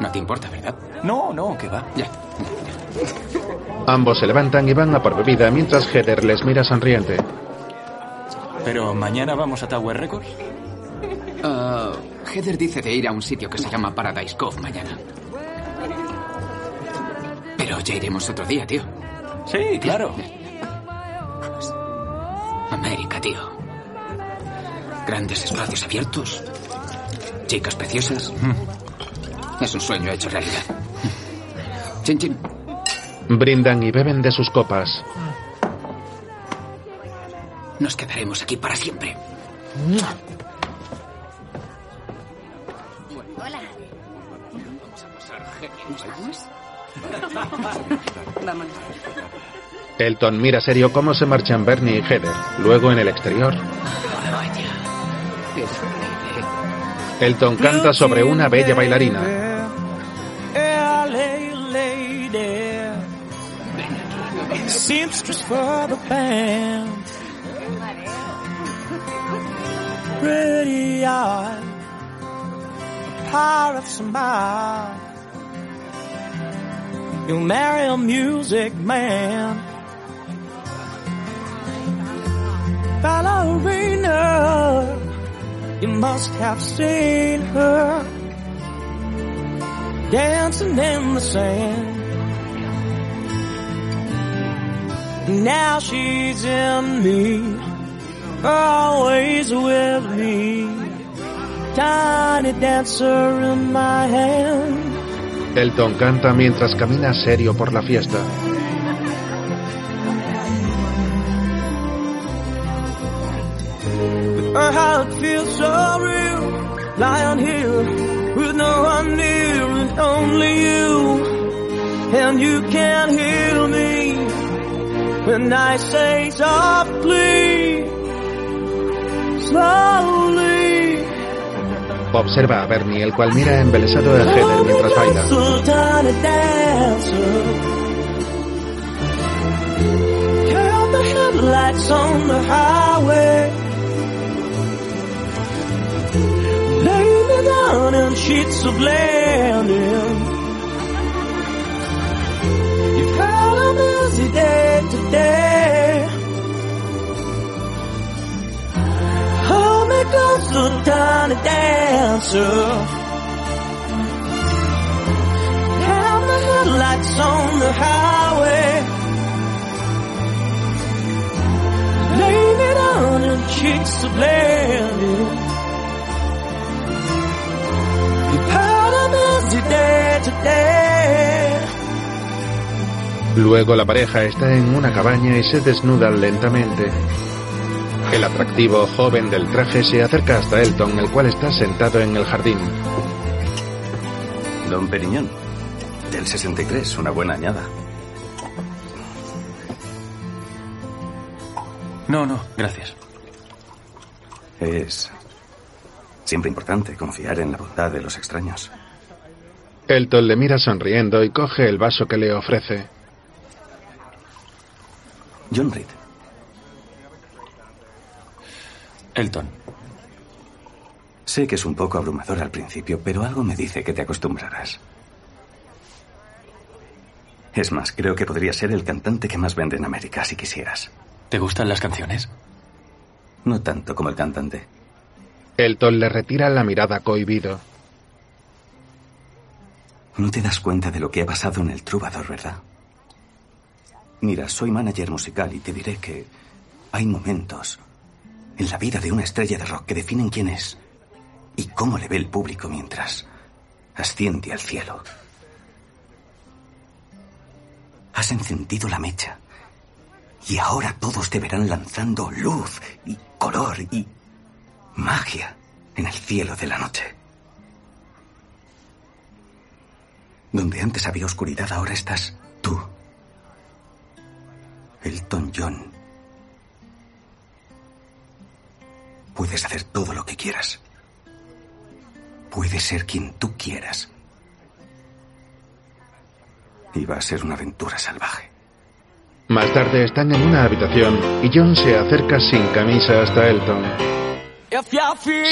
No te importa, ¿verdad? No, no, que va. Ya. Ambos se levantan y van a por bebida mientras Heather les mira sonriente. Pero mañana vamos a Tower Records. Uh, Heather dice de ir a un sitio que se llama Paradise Cove mañana. Pero ya iremos otro día, tío. Sí, claro. Tío. Grandes espacios abiertos. Chicas preciosas. Es un sueño hecho realidad. Chin, chin. Brindan y beben de sus copas. Nos quedaremos aquí para siempre. Hola. Vamos a pasar Vámonos. Elton mira serio cómo se marchan Bernie y Heather. Luego en el exterior, Elton canta sobre una bella bailarina. Marry a music man. Ballerina, you must have seen her dancing in the sand. Now she's in me, always with me. Tiny dancer in my hand. Elton canta mientras camina serio por la fiesta. Her heart feels so real, lying here with no one near and only you. And you can hear me when I say softly, slowly. Observa a Bernie, el cual mira embelesado a Heather mientras baila. Headlights on the highway. Lay me down in sheets of linen. You've had a busy day today. just a tiny dancer. Down the headlights on the highway. Blame it on her cheeks are blended. Luego la pareja está en una cabaña y se desnudan lentamente. El atractivo joven del traje se acerca hasta Elton, el cual está sentado en el jardín. Don Periñón, del 63, una buena añada. No, no, gracias. Es siempre importante confiar en la bondad de los extraños. Elton le mira sonriendo y coge el vaso que le ofrece. John Reed. Elton. Sé que es un poco abrumador al principio, pero algo me dice que te acostumbrarás. Es más, creo que podría ser el cantante que más vende en América si quisieras. ¿Te gustan las canciones? No tanto como el cantante. Elton le retira la mirada cohibido. No te das cuenta de lo que ha pasado en el Troubadour, ¿verdad? Mira, soy manager musical y te diré que hay momentos en la vida de una estrella de rock que definen quién es y cómo le ve el público mientras asciende al cielo. Has encendido la mecha y ahora todos te verán lanzando luz y color y magia en el cielo de la noche. Donde antes había oscuridad, ahora estás tú. Elton John. Puedes hacer todo lo que quieras. Puedes ser quien tú quieras. Y va a ser una aventura salvaje. Más tarde están en una habitación y John se acerca sin camisa hasta Elton.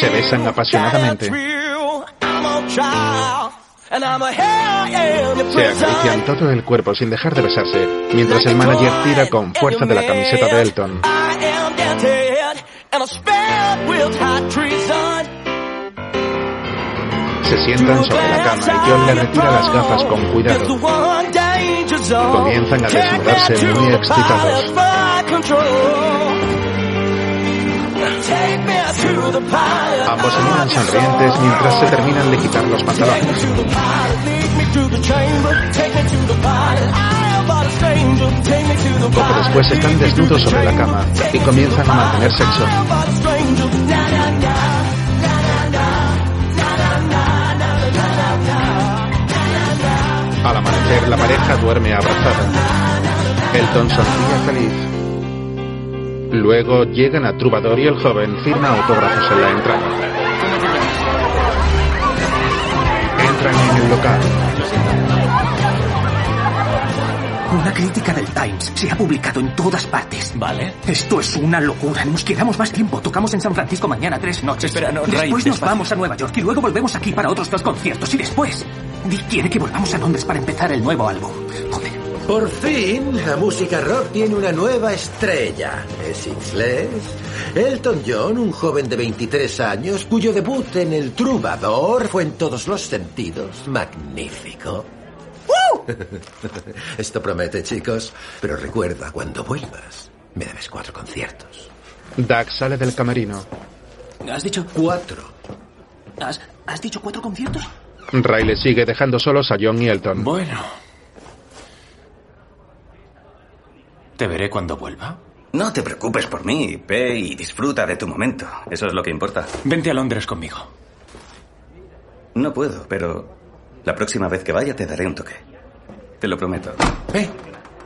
Se besan apasionadamente. Se acarician todo el cuerpo sin dejar de besarse, mientras el manager tira con fuerza de la camiseta de Elton. Se sientan sobre la cama y John le retira las gafas con cuidado. Comienzan a desnudarse muy excitados. Ambos se miran sonrientes mientras se terminan de quitar los pantalones. Poco después están desnudos sobre la cama y comienzan a mantener sexo. Al amanecer, la pareja duerme abrazada. Elton sonríe feliz. Luego llegan a Troubadour y el joven firma autógrafos en la entrada. Entran en el local. Una crítica del Times se ha publicado en todas partes. Vale. Esto es una locura. Nos quedamos más tiempo. Tocamos en San Francisco mañana tres noches. Espera, no, Ray, Después nos despacio. vamos a Nueva York y luego volvemos aquí para otros dos conciertos. Y después, Dick quiere que volvamos a Londres para empezar el nuevo álbum. Joder. Por fin, la música rock tiene una nueva estrella. Es inglés. Elton John, un joven de 23 años cuyo debut en el Troubadour fue en todos los sentidos magnífico. Esto promete, chicos. Pero recuerda, cuando vuelvas, me debes cuatro conciertos. Doug sale del camerino. ¿Has dicho cuatro? ¿Has, has dicho cuatro conciertos? Riley sigue dejando solos a John y Elton. Bueno. ¿Te veré cuando vuelva? No te preocupes por mí, ve y disfruta de tu momento. Eso es lo que importa. Vente a Londres conmigo. No puedo, pero la próxima vez que vaya te daré un toque. Te lo prometo. Eh,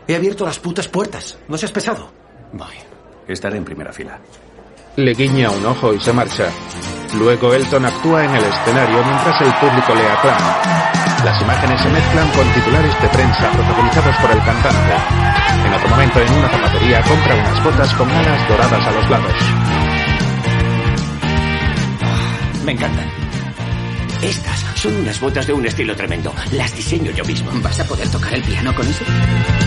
he abierto las putas puertas. No seas pesado. Voy. Estaré en primera fila. Le guiña un ojo y se marcha. Luego Elton actúa en el escenario mientras el público le aclama. Las imágenes se mezclan con titulares de prensa protagonizados por el cantante. En otro momento, en una zapatería, compra unas botas con alas doradas a los lados. Me encantan. Estas Son unas botas de un estilo tremendo. Las diseño yo mismo. ¿Vas a poder tocar el piano con eso?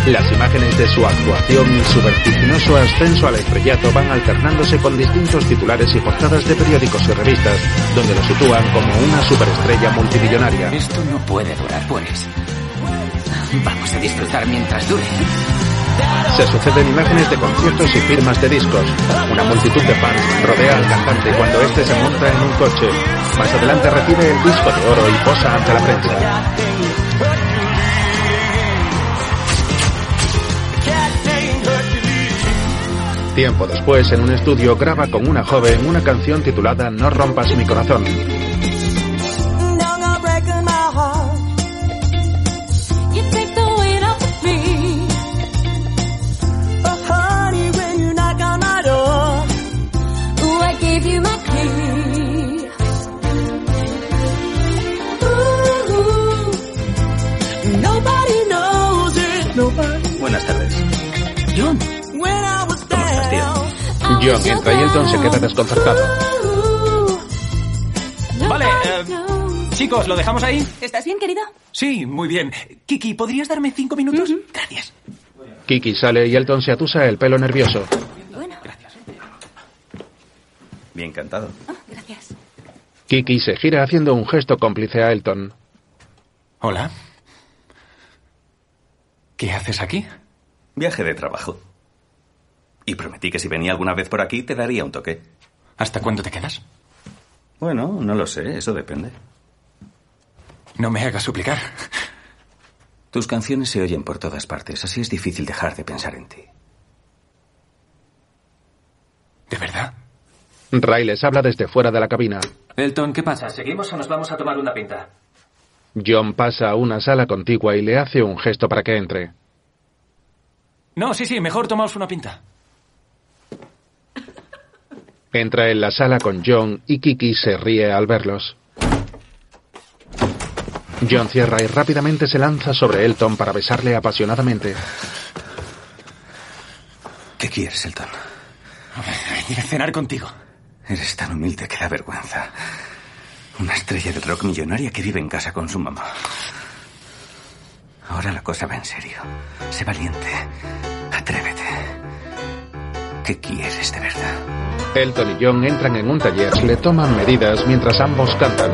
Las imágenes de su actuación y su vertiginoso ascenso al estrellato van alternándose con distintos titulares y portadas de periódicos y revistas, donde lo sitúan como una superestrella multimillonaria. Esto no puede durar, pues. Vamos a disfrutar mientras dure. Se suceden imágenes de conciertos y firmas de discos. Una multitud de fans rodea al cantante cuando este se monta en un coche. Más adelante recibe el disco de oro y posa ante la prensa. Tiempo después, en un estudio, graba con una joven una canción titulada No rompas mi corazón. John entra y Elton se queda desconcertado. Vale, eh, chicos, ¿lo dejamos ahí? ¿Estás bien, querido? Sí, muy bien. Kiki, ¿podrías darme cinco minutos? Gracias. Kiki sale y Elton se atusa el pelo nervioso. Bien cantado. Gracias. Kiki se gira haciendo un gesto cómplice a Elton. Hola. ¿Qué haces aquí? Viaje de trabajo. Y prometí que si venía alguna vez por aquí te daría un toque. ¿Hasta cuándo te quedas? Bueno, no lo sé, eso depende. No me hagas suplicar. Tus canciones se oyen por todas partes, así es difícil dejar de pensar en ti. ¿De verdad? Ray les habla desde fuera de la cabina. Elton, ¿qué pasa? ¿Seguimos o nos vamos a tomar una pinta? John pasa a una sala contigua y le hace un gesto para que entre. No, sí, sí, mejor tomaos una pinta. Entra en la sala con John y Kiki se ríe al verlos. John cierra y rápidamente se lanza sobre Elton para besarle apasionadamente. ¿Qué quieres, Elton? Ir a cenar contigo. Eres tan humilde que da vergüenza. Una estrella de rock millonaria que vive en casa con su mamá. Ahora la cosa va en serio. Sé valiente. Atrévete. ¿Qué quieres de verdad? Elton y John entran en un taller, le toman medidas mientras ambos cantan.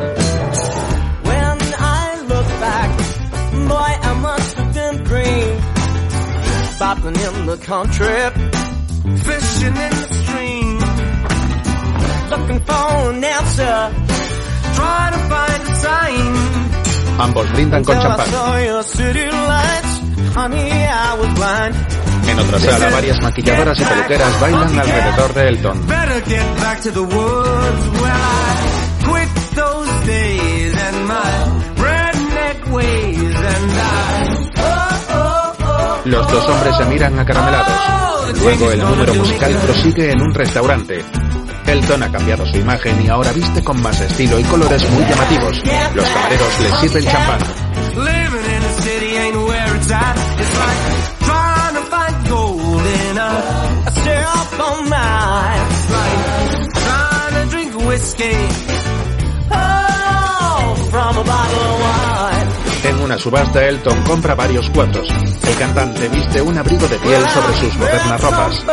Ambos brindan con champán. En otra sala, varias maquilladoras y peluqueras bailan alrededor de Elton. Better get back to the woods where I quit those days and my redneck ways and I. Oh, oh, oh. Los dos hombres se miran acaramelados. Luego el número musical prosigue en un restaurante. Elton ha cambiado su imagen y ahora viste con más estilo y colores muy llamativos. Los camareros le sirven champán. Gold in a, a syrup on mine. It's like trying to drink whiskey. Oh, from a bottle of wine. En una subasta, Elton compra varios cuadros. El cantante viste un abrigo de piel sobre sus modernas ropas.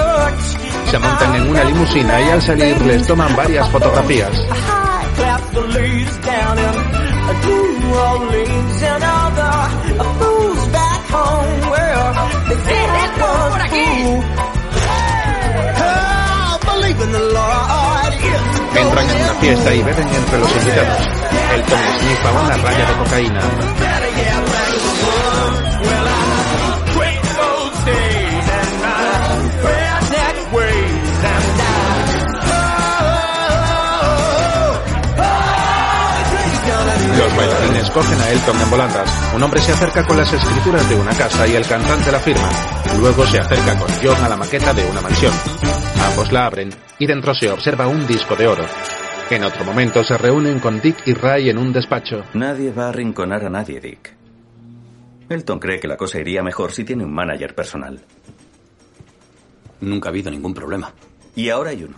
Se montan en una limusina y al salir les toman varias fotografías. En una fiesta y beben entre los invitados. Elton snifa una raya de cocaína. Los bailarines cogen a Elton en volandas. Un hombre se acerca con las escrituras de una casa y el cantante la firma. Luego se acerca con John a la maqueta de una mansión. Ambos la abren y dentro se observa un disco de oro. En otro momento se reúnen con Dick y Ray en un despacho. Nadie va a arrinconar a nadie, Dick. Elton cree que la cosa iría mejor si tiene un manager personal. Nunca ha habido ningún problema. Y ahora hay uno.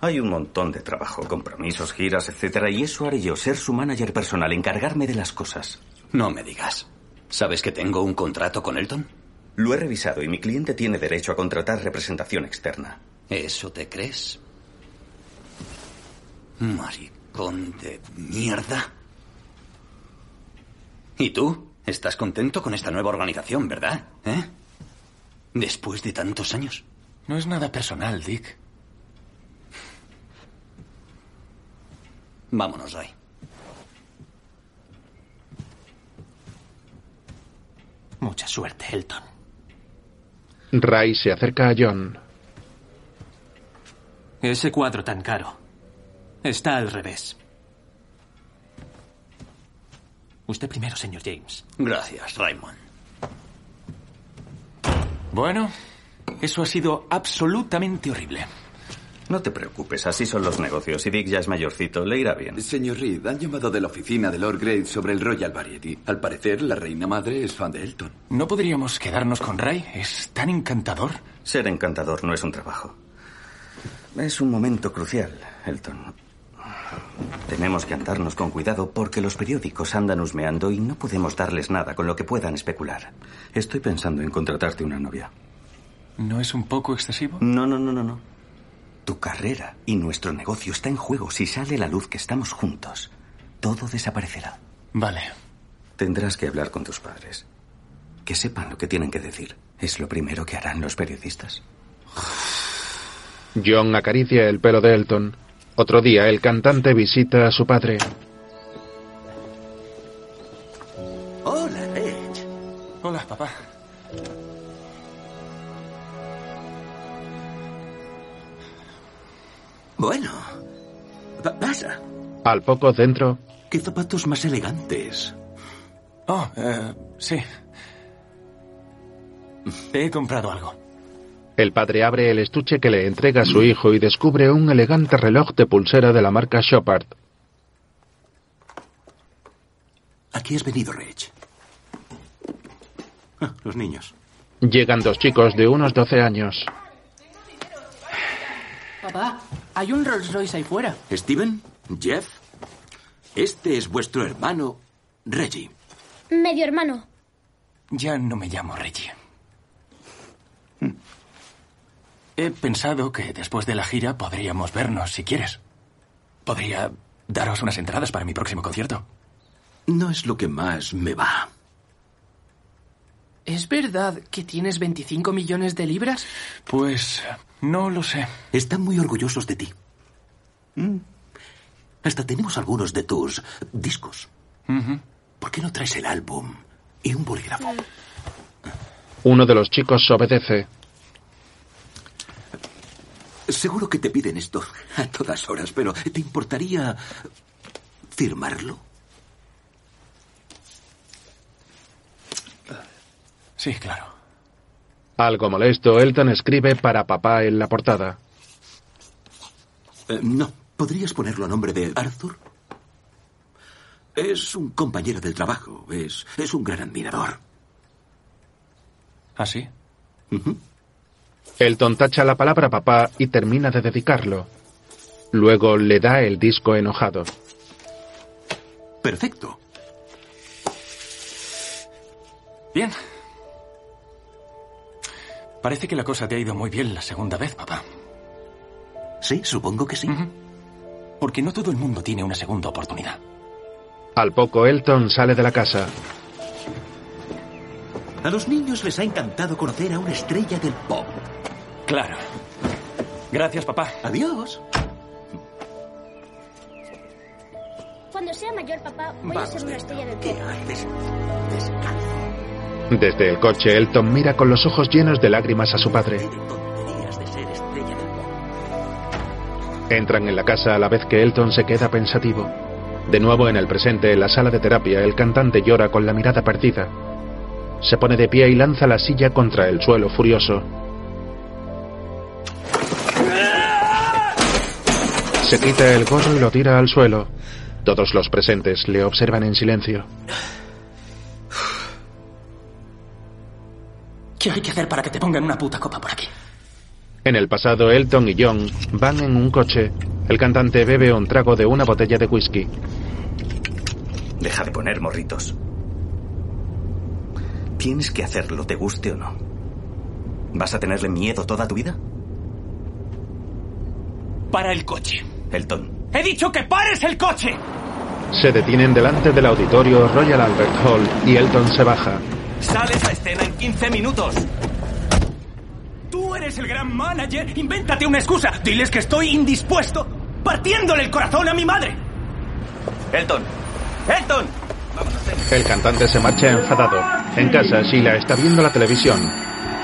Hay un montón de trabajo, compromisos, giras, etcétera, y eso haré yo, ser su manager personal, encargarme de las cosas. No me digas. ¿Sabes que tengo un contrato con Elton? Lo he revisado y mi cliente tiene derecho a contratar representación externa. ¿Eso te crees? Maricón de mierda. ¿Y tú? ¿Estás contento con esta nueva organización, verdad? ¿Eh? Después de tantos años. No es nada personal, Dick. Vámonos, Ray. Mucha suerte, Elton. Ray se acerca a John. Ese cuadro tan caro está al revés. Usted primero, señor James. Gracias, Raymond. Bueno, eso ha sido absolutamente horrible. No te preocupes, así son los negocios. Y Dick ya es mayorcito, le irá bien. Señor Reed, han llamado de la oficina de Lord Grey sobre el Royal Variety. Al parecer, la reina madre es fan de Elton. ¿No podríamos quedarnos con Ray? Es tan encantador. Ser encantador no es un trabajo. Es un momento crucial, Elton. Tenemos que andarnos con cuidado porque los periódicos andan husmeando y no podemos darles nada con lo que puedan especular. Estoy pensando en contratarte una novia. ¿No es un poco excesivo? No, no, no, no, no. Tu carrera y nuestro negocio está en juego. Si sale la luz que estamos juntos, todo desaparecerá. Vale. Tendrás que hablar con tus padres. Que sepan lo que tienen que decir. Es lo primero que harán los periodistas. John acaricia el pelo de Elton. Otro día, el cantante visita a su padre. Hola, Edge. Hola, papá. Bueno, pa- pasa. Al poco dentro, ¿Qué zapatos más elegantes? Oh, eh, sí. He comprado algo. el padre abre el estuche que le entrega a su hijo y descubre un elegante reloj de pulsera de la marca Chopard. Aquí has venido, Reg. Ah, los niños. Llegan dos chicos de unos 12 años. Papá, hay un Rolls Royce ahí fuera. Steven, Jeff, este es vuestro hermano, Reggie. Medio hermano. Ya no me llamo Reggie. He pensado que después de la gira podríamos vernos si quieres. Podría daros unas entradas para mi próximo concierto. No es lo que más me va. ¿Es verdad que tienes 25 millones de libras? Pues no lo sé. Están muy orgullosos de ti. Mm. Hasta tenemos algunos de tus discos. ¿Por qué no traes el álbum y un bolígrafo? Uno de los chicos obedece. Seguro que te piden esto a todas horas, pero ¿te importaría firmarlo? Sí, claro. Algo molesto, Elton escribe para papá en la portada. Eh, no. ¿Podrías ponerlo a nombre de Arthur? Es un compañero del trabajo. Es, es un gran admirador. ¿Ah, sí? Elton tacha la palabra papá y termina de dedicarlo. Luego le da el disco enojado. Perfecto. Bien. Parece que la cosa te ha ido muy bien la segunda vez, papá. Sí, supongo que sí. Porque no todo el mundo tiene una segunda oportunidad. Al poco, Elton sale de la casa. A los niños les ha encantado conocer a una estrella del pop. Claro. Gracias, papá. Adiós. Cuando sea mayor, papá, voy a ser una estrella del pop. Desde el coche, Elton mira con los ojos llenos de lágrimas a su padre. Entran en la casa a la vez que Elton se queda pensativo. De nuevo en el presente, en la sala de terapia, el cantante llora con la mirada perdida. Se pone de pie y lanza la silla contra el suelo furioso. Se quita el gorro y lo tira al suelo. Todos los presentes le observan en silencio. ¿Qué hay que hacer para que te pongan una puta copa por aquí? En el pasado, Elton y John van en un coche. El cantante bebe un trago de una botella de whisky. Deja de poner morritos. Tienes que hacerlo, te guste o no. ¿Vas a tenerle miedo toda tu vida? Para el coche. Elton. ¡He dicho que pares el coche! Se detienen delante del auditorio Royal Albert Hall y Elton se baja. Sales a escena en 15 minutos. Tú eres el gran manager. Invéntate una excusa. Diles que estoy indispuesto. Partiéndole el corazón a mi madre. Elton. Elton. El cantante se marcha enfadado. En casa, Sheila está viendo la televisión.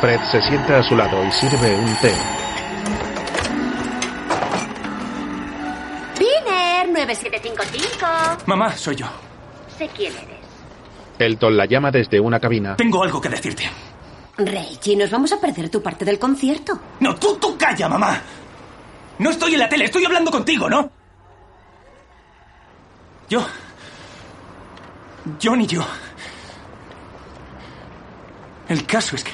Fred se sienta a su lado y sirve un té. Piner 9755. Mamá, soy yo. Sé quién eres. Elton la llama desde una cabina. Tengo algo que decirte. Reggie, nos vamos a perder tu parte del concierto. No, tú, tú calla, mamá. No estoy en la tele, estoy hablando contigo, ¿no? Yo. John y yo. El caso es que.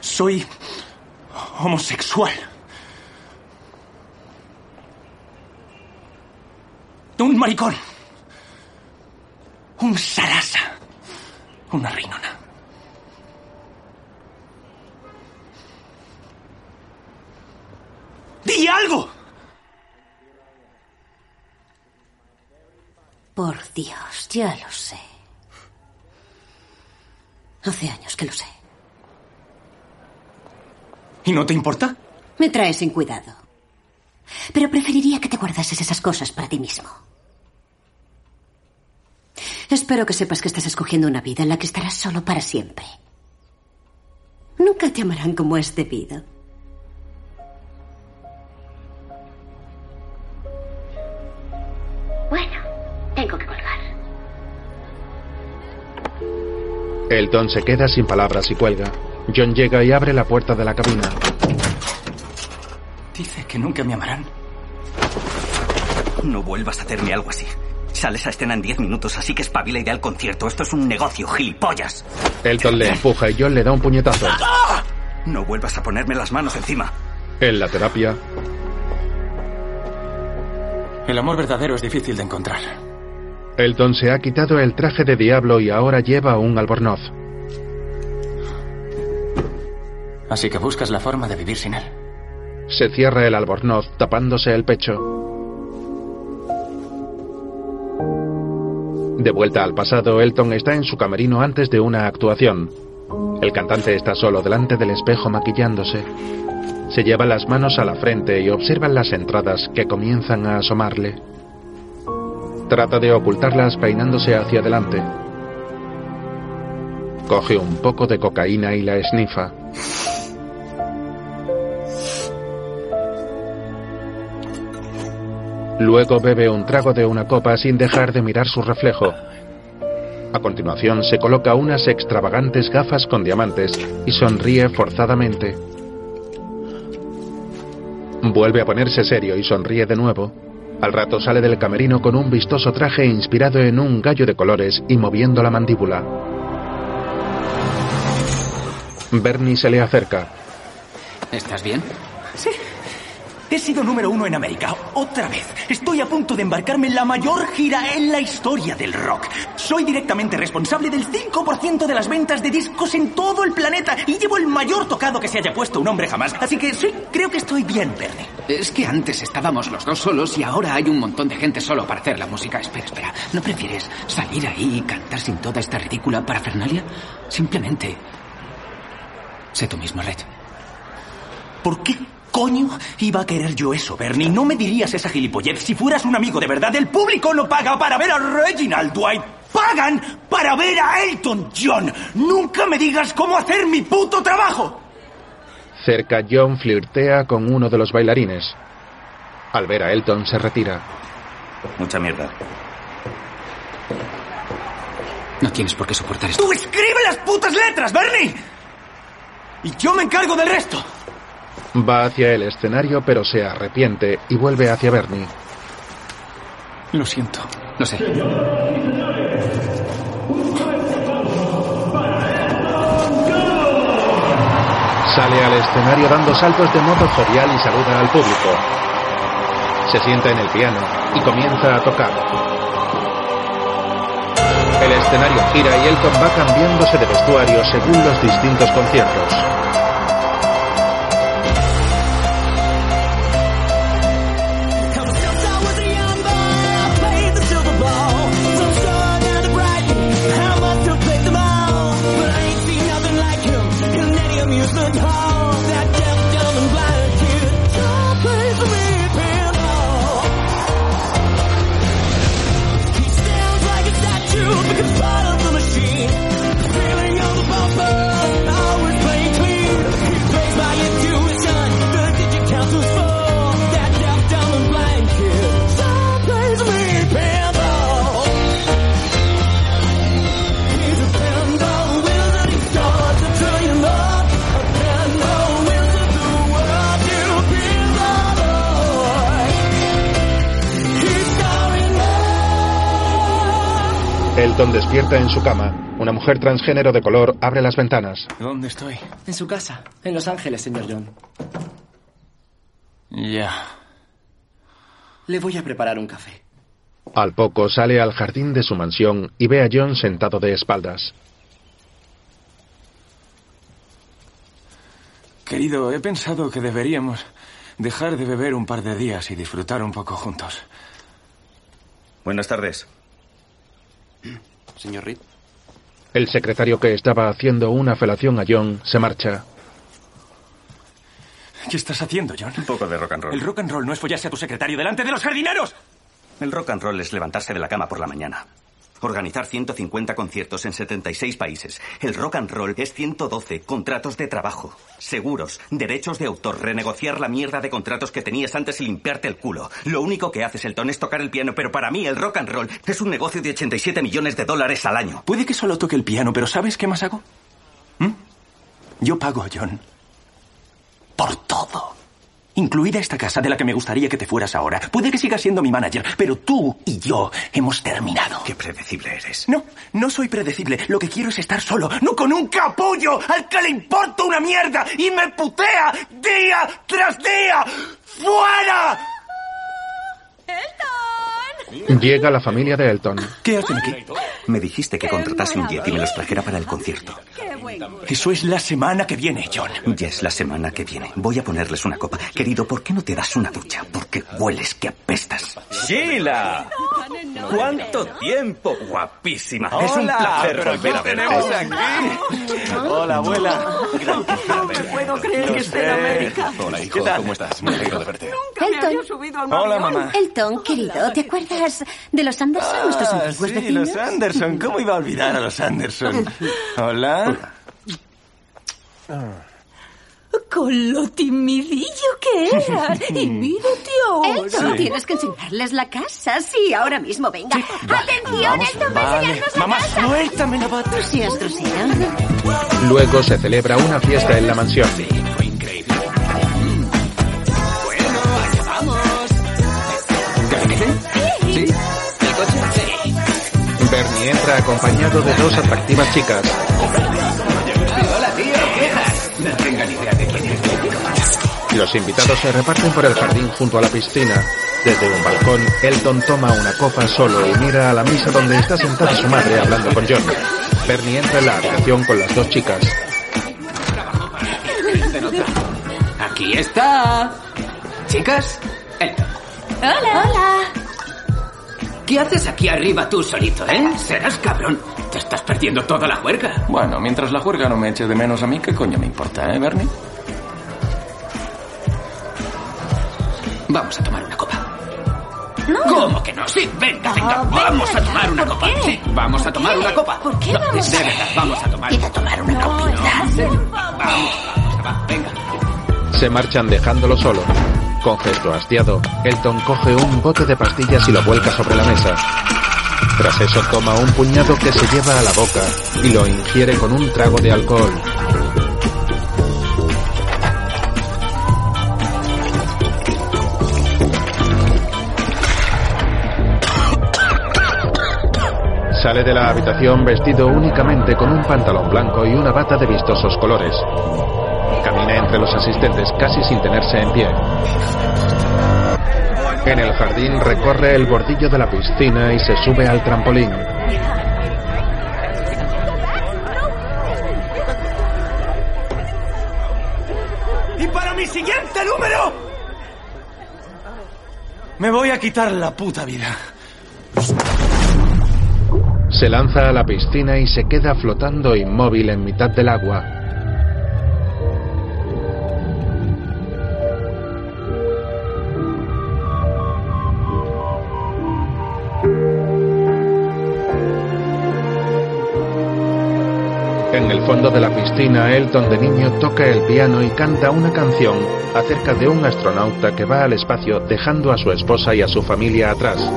Soy homosexual. Un maricón. Un sarasa. Una reinona. ¡Di algo! Por Dios, ya lo sé. Hace años que lo sé. ¿Y no te importa? Me traes sin cuidado. Pero preferiría que te guardases esas cosas para ti mismo. Espero que sepas que estás escogiendo una vida en la que estarás solo para siempre. Nunca te amarán como es debido. Bueno, tengo que colgar. Elton se queda sin palabras y cuelga. John llega y abre la puerta de la cabina. Dice que nunca me amarán. No vuelvas a hacerme algo así. Sales a escena en 10 minutos, así que espabila y da el concierto. Esto es un negocio, gilipollas. Elton le empuja y John le da un puñetazo. No vuelvas a ponerme las manos encima. En la terapia, El amor verdadero es difícil de encontrar. Elton se ha quitado el traje de diablo y ahora lleva un albornoz. Así que buscas la forma de vivir sin él. Se cierra el albornoz tapándose el pecho. De vuelta al pasado, Elton está en su camerino antes de una actuación. El cantante está solo delante del espejo maquillándose. Se lleva las manos a la frente y observa las entradas que comienzan a asomarle. Trata de ocultarlas peinándose hacia adelante. Coge un poco de cocaína y la esnifa. Luego bebe un trago de una copa sin dejar de mirar su reflejo. A continuación se coloca unas extravagantes gafas con diamantes y sonríe forzadamente. Vuelve a ponerse serio y sonríe de nuevo. Al rato sale del camerino con un vistoso traje inspirado en un gallo de colores y moviendo la mandíbula. Bernie se le acerca. ¿Estás bien? Sí. He sido número uno en América. Otra vez. Estoy a punto de embarcarme en la mayor gira en la historia del rock. Soy directamente responsable del 5% de las ventas de discos en todo el planeta y llevo el mayor tocado que se haya puesto un hombre jamás. Así que sí, creo que estoy bien, Bernie. Es que antes estábamos los dos solos y ahora hay un montón de gente solo para hacer la música. Espera, espera. ¿No prefieres salir ahí y cantar sin toda esta ridícula parafernalia? Simplemente. Sé tú mismo, Red. ¿Por qué coño iba a querer yo eso, Bernie? No me dirías esa gilipollez si fueras un amigo de verdad. El público no paga para ver a Reginald Dwight. Pagan para ver a Elton John. Nunca me digas cómo hacer mi puto trabajo. Cerca, John flirtea con uno de los bailarines. Al ver a Elton, se retira. Mucha mierda. No tienes por qué soportar esto. ¡Tú escribe las putas letras, Bernie! Y yo me encargo del resto. Va hacia el escenario, pero se arrepiente y vuelve hacia Bernie. Lo siento. Lo sé. Sale al escenario dando saltos de modo jovial y saluda al público. Se sienta en el piano y comienza a tocar. El escenario gira y Elton va cambiándose de vestuario según los distintos conciertos. Elton despierta en su cama. Una mujer transgénero de color abre las ventanas. ¿Dónde estoy? En su casa, en Los Ángeles, señor John. Ya. Le voy a preparar un café. Al poco sale al jardín de su mansión y ve a John sentado de espaldas. Querido, he pensado que deberíamos dejar de beber un par de días y disfrutar un poco juntos. Buenas tardes. Señor Reed. El secretario que estaba haciendo una felación a John se marcha. ¿Qué estás haciendo, John? Un poco de rock and roll. El rock and roll no es follarse a tu secretario delante de los jardineros. El rock and roll es levantarse de la cama por la mañana. Organizar 150 conciertos en 76 países. El rock and roll es 112 contratos de trabajo, seguros, derechos de autor, renegociar la mierda de contratos que tenías antes y limpiarte el culo. Lo único que haces, Elton, es tocar el piano, pero para mí el rock and roll es un negocio de 87 millones de dólares al año. Puede que solo toque el piano, pero ¿sabes qué más hago? ¿Mm? Yo pago, John. Por todo. Incluida esta casa de la que me gustaría que te fueras ahora. Puede que sigas siendo mi manager, pero tú y yo hemos terminado. Qué predecible eres. No, no soy predecible. Lo que quiero es estar solo, no con un capullo al que le importa una mierda y me putea día tras día. ¡Fuera! Llega la familia de Elton. ¿Qué hacen aquí? Me dijiste que contratase un jet y me los trajera para el concierto. Eso es la semana que viene, John. Ya es la semana que viene. Voy a ponerles una copa. Querido, ¿por qué no te das una ducha? Porque hueles que apestas. ¡Sheila! ¿Cuánto tiempo? Guapísima. Hola, es un placer ¿pero volver a verte. aquí? Hola, abuela. No me puedo creer que esté en América. Hola, hijo. ¿Cómo estás? Me alegro de verte. Nunca me había subido a un Hola, mamá. Elton, querido, ¿te acuerdas de los Anderson, nuestros Ah, antiguos sí, vecinos? los Anderson. ¿Cómo iba a olvidar a los Anderson? Hola. Con lo timidillo que eras. Y mírate ahora. Sí. tienes que enseñarles la casa. Sí, ahora mismo, venga. ¡Atención! Elton va a Vale. la Mamá, casa. suéltame la bata. Grosera. Luego se celebra una fiesta en la mansión. Bernie entra acompañado de dos atractivas chicas. Hola, tío. ¿Qué? No tengo ni idea de quién es. Los invitados se reparten por el jardín junto a la piscina. Desde un balcón, Elton toma una copa solo y mira a la mesa donde está sentada su madre hablando con John. Bernie entra en la habitación con las dos chicas. Aquí está. Chicas, Elton. Hola. Hola. ¿Qué haces aquí arriba tú solito, eh? Serás cabrón. Te estás perdiendo toda la juerga. Bueno, mientras la juerga no me eche de menos a mí, ¿qué coño me importa, eh, Bernie? Vamos a tomar una copa. No. ¿Cómo que no? Sí, venga, venga, vamos a tomar una copa. Sí, vamos a tomar una copa. ¿Por qué No, vamos de a- verdad, vamos a tomar. Quiero tomar una copita. Vamos, vamos, va, venga. Se marchan dejándolo solo. Con gesto hastiado, Elton coge un bote de pastillas y lo vuelca sobre la mesa. Tras eso toma un puñado que se lleva a la boca y lo ingiere con un trago de alcohol. Sale de la habitación vestido únicamente con un pantalón blanco y una bata de vistosos colores. Camina entre los asistentes casi sin tenerse en pie. En el jardín recorre el bordillo de la piscina y se sube al trampolín. ¡Y para mi siguiente número! Me voy a quitar la puta vida. Se lanza a la piscina y se queda flotando inmóvil en mitad del agua. En el fondo de la piscina, Elton de niño toca el piano y canta una canción acerca de un astronauta que va al espacio dejando a su esposa y a su familia atrás.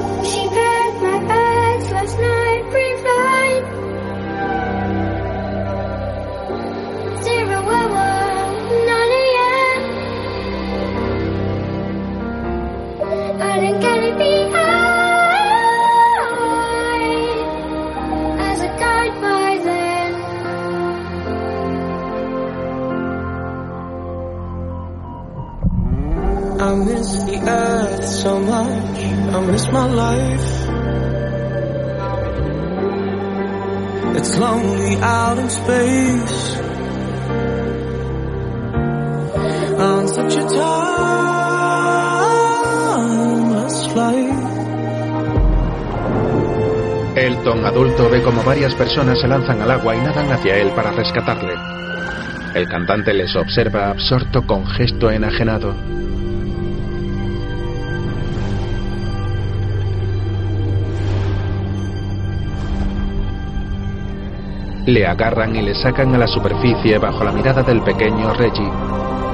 Varias personas se lanzan al agua y nadan hacia él para rescatarle. El cantante les observa absorto con gesto enajenado. Le agarran y le sacan a la superficie bajo la mirada del pequeño Reggie.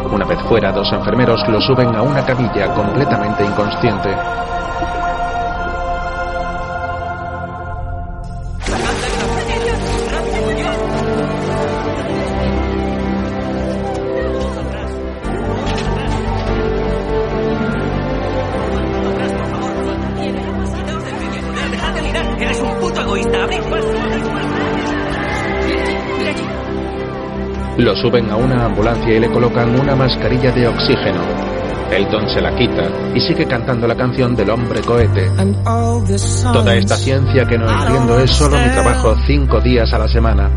Una vez fuera, dos enfermeros lo suben a una camilla completamente inconsciente. Suben a una ambulancia y le colocan una mascarilla de oxígeno. Elton se la quita y sigue cantando la canción del hombre cohete. Toda esta ciencia que no entiendo es solo mi trabajo cinco días a la semana.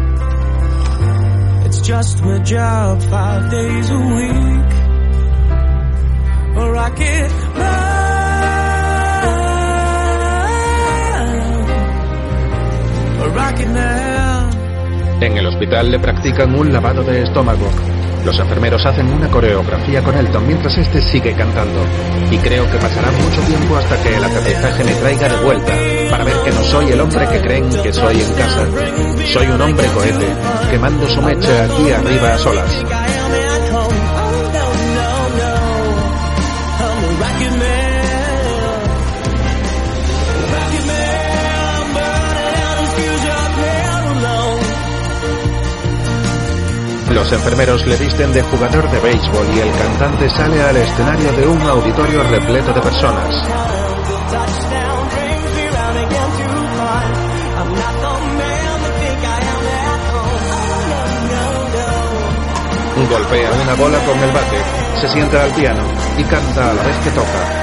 En el hospital le practican un lavado de estómago. Los enfermeros hacen una coreografía con Elton mientras este sigue cantando. Y creo que pasará mucho tiempo hasta que el aterrizaje me traiga de vuelta para ver que no soy el hombre que creen que soy en casa. Soy un hombre cohete, quemando su mecha aquí arriba a solas. Los enfermeros le visten de jugador de béisbol y el cantante sale al escenario de un auditorio repleto de personas. Golpea una bola con el bate, se sienta al piano y canta a la vez que toca.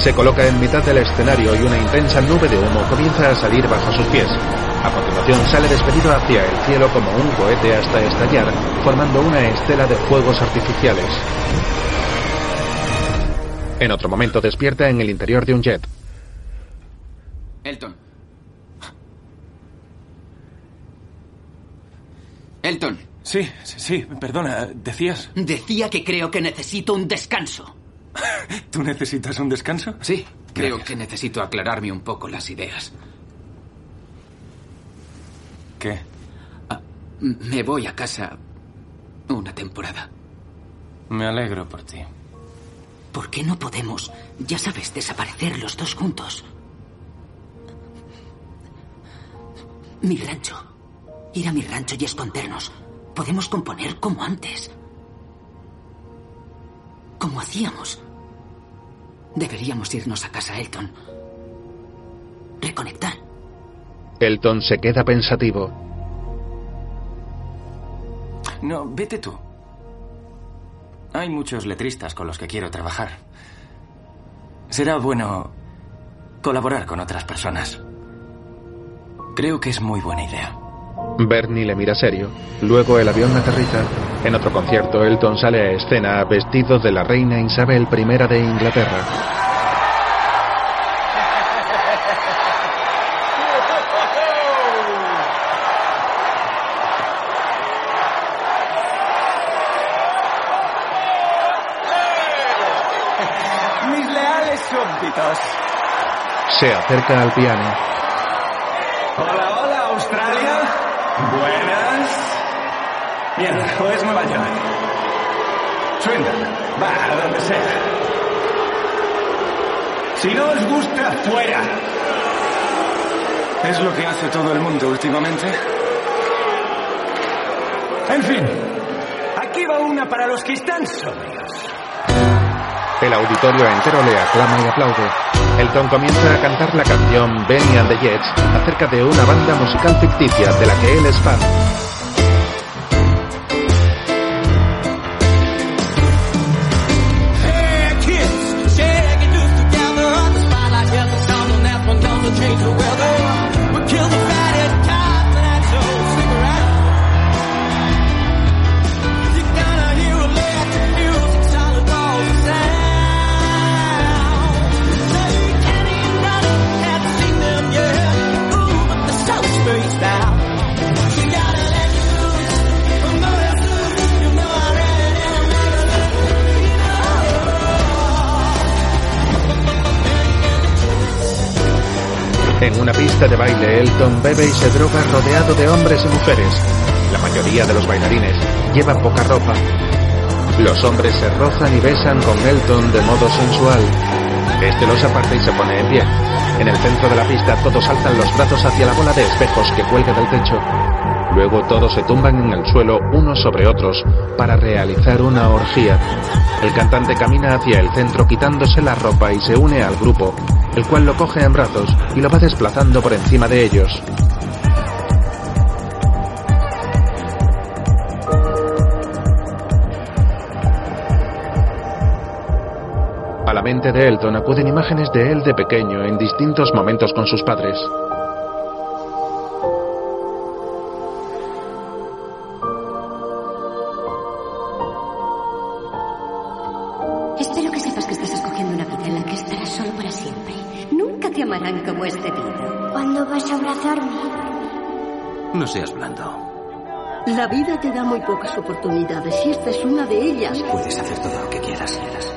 Se coloca en mitad del escenario y una intensa nube de humo comienza a salir bajo sus pies. A continuación sale despedido hacia el cielo como un cohete hasta estallar, formando una estela de fuegos artificiales. En otro momento despierta en el interior de un jet. Elton. Elton. Sí, sí, sí, perdona, decías. Decía que creo que necesito un descanso. ¿Tú necesitas un descanso? Sí, creo que necesito aclararme un poco las ideas. ¿Qué? Ah, me voy a casa Una temporada. Me alegro por ti. ¿Por qué no podemos, ya sabes, desaparecer los dos juntos? Mi rancho. Ir a mi rancho y escondernos. Podemos componer como antes. Como hacíamos. Deberíamos irnos a casa, Elton. Reconectar. Elton se queda pensativo. No, vete tú. Hay muchos letristas con los que quiero trabajar. Será bueno colaborar con otras personas. Creo que es muy buena idea. Bernie le mira serio. Luego el avión aterriza. En otro concierto, Elton sale a escena vestido de la reina Isabel I de Inglaterra. Mis leales súbditos. Se acerca al piano. Hola. Buenas. Mierda, o es Nueva York. Swindon, va a donde sea. Si no os gusta, fuera. Es lo que hace todo el mundo últimamente. En fin, aquí va una para los que están sobrios. El auditorio entero le aclama y aplaude. Elton comienza a cantar la canción Benny and the Jets acerca de una banda musical ficticia de la que él es fan. De baile, Elton bebe y se droga rodeado de hombres y mujeres. La mayoría de los bailarines lleva poca ropa. Los hombres se rozan y besan con Elton de modo sensual. Este los aparta y se pone en pie. En el centro de la pista todos alzan los brazos hacia la bola de espejos que cuelga del techo. Luego todos se tumban en el suelo unos sobre otros para realizar una orgía. El cantante camina hacia el centro quitándose la ropa y se une al grupo, el cual lo coge en brazos y lo va desplazando por encima de ellos. A la mente de Elton acuden imágenes de él de pequeño en distintos momentos con sus padres. Vida te da muy pocas oportunidades y esta es una de ellas. Puedes hacer todo lo que quieras, quieras.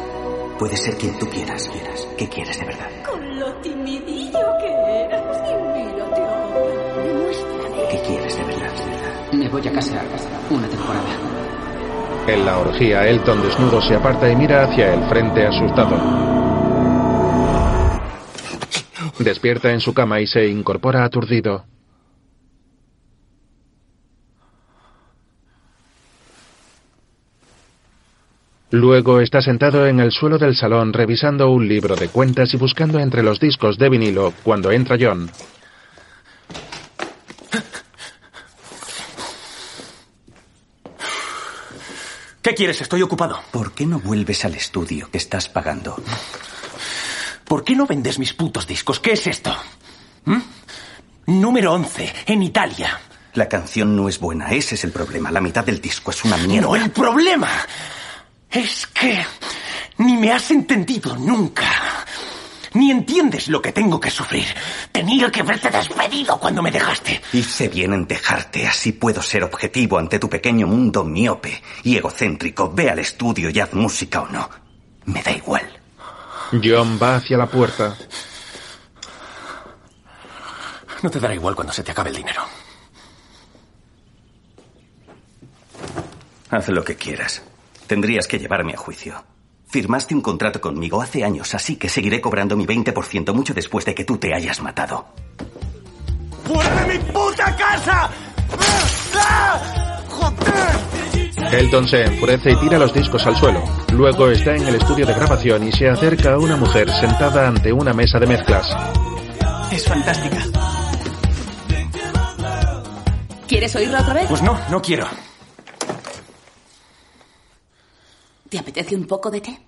Puedes ser quien tú quieras, quieras. ¿Qué quieres de verdad? Con lo timidillo que eras. Y mírate ahora. Demuéstrame. ¿Qué quieres de verdad, de verdad? Me voy a casa una temporada. En la orgía, Elton desnudo se aparta y mira hacia el frente asustado. Despierta en su cama y se incorpora aturdido. Luego está sentado en el suelo del salón revisando un libro de cuentas y buscando entre los discos de vinilo cuando entra John. ¿Qué quieres? Estoy ocupado. ¿Por qué no vuelves al estudio que estás pagando? ¿Por qué no vendes mis putos discos? ¿Qué es esto? ¿Mm? Número 11, en Italia. La canción no es buena, ese es el problema. La mitad del disco es una mierda. No, el problema es que ni me has entendido nunca. Ni entiendes lo que tengo que sufrir. Tenía que haberte despedido cuando me dejaste. Hice bien en dejarte, así puedo ser objetivo ante tu pequeño mundo miope y egocéntrico. Ve al estudio y haz música o no. Me da igual. John va hacia la puerta. No te dará igual cuando se te acabe el dinero. Haz lo que quieras. Tendrías que llevarme a juicio. Firmaste un contrato conmigo hace años, así que seguiré cobrando mi 20% mucho después de que tú te hayas matado. ¡Fuera de mi puta casa! ¡Ah! ¡Joder! Elton se enfurece y tira los discos al suelo. Luego está en el estudio de grabación y se acerca a una mujer sentada ante una mesa de mezclas. Es fantástica. ¿Quieres oírla otra vez? Pues no, no quiero. ¿Te apetece un poco de té?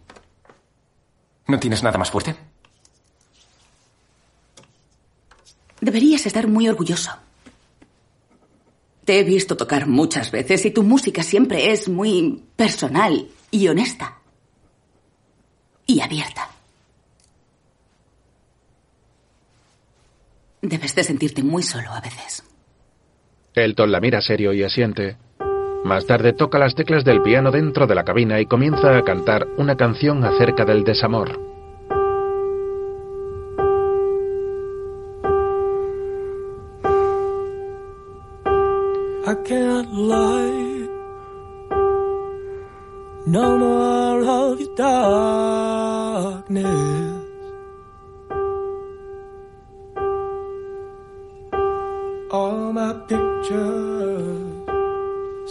¿No tienes nada más fuerte? Deberías estar muy orgulloso. Te he visto tocar muchas veces y tu música siempre es muy personal y honesta. Y abierta. Debes de sentirte muy solo a veces. Elton la mira serio y asiente. Más tarde toca las teclas del piano dentro de la cabina y comienza a cantar una canción acerca del desamor.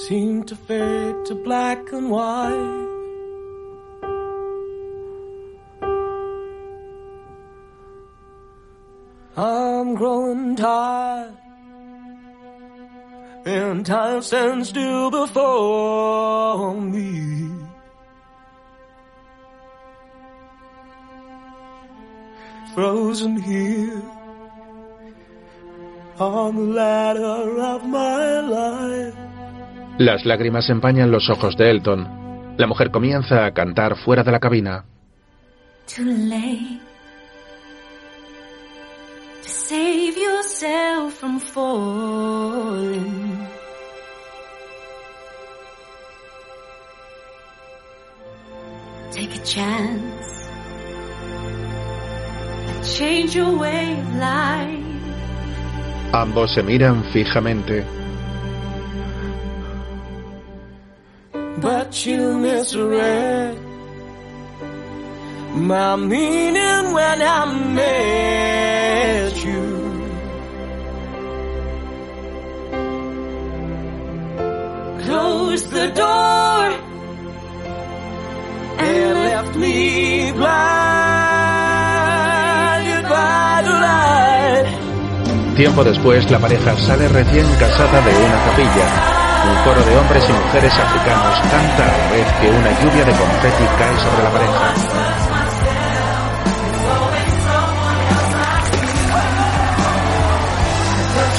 Seem to fade to black and white. I'm growing tired. And time stands still before me. Frozen here on the ladder of my life. Las lágrimas empañan los ojos de Elton. La mujer comienza a cantar fuera de la cabina. Too late to save yourself from falling. Take a chance and change your way of life. Ambos se miran fijamente. But you misread my meaning when I met you. Close the door and left me blinded by the light. Tiempo después, la pareja sale recién casada de una capilla. Un coro de hombres y mujeres africanos canta a la vez que una lluvia de confeti cae sobre la pareja.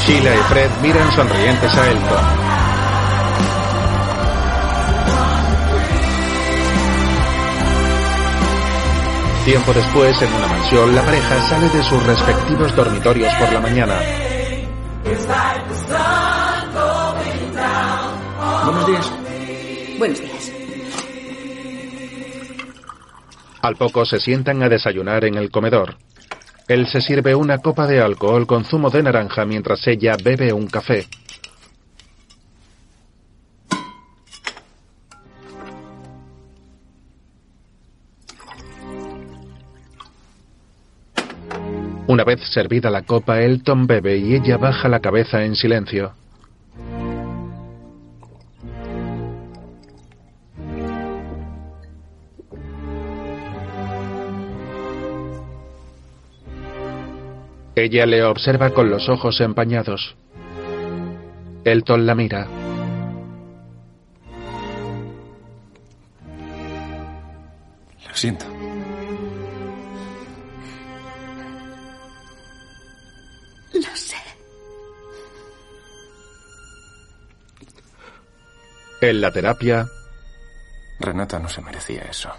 Sheila y Fred miran sonrientes a Elton. Tiempo después, en una mansión, la pareja sale de sus respectivos dormitorios por la mañana. Buenos días. Buenos días. Al poco se sientan a desayunar en el comedor. Él se sirve una copa de alcohol con zumo de naranja mientras ella bebe un café. Una vez servida la copa, Elton bebe y ella baja la cabeza en silencio. Ella le observa con los ojos empañados. Elton la mira. Lo siento. Lo sé. En la terapia, Renata no se merecía eso.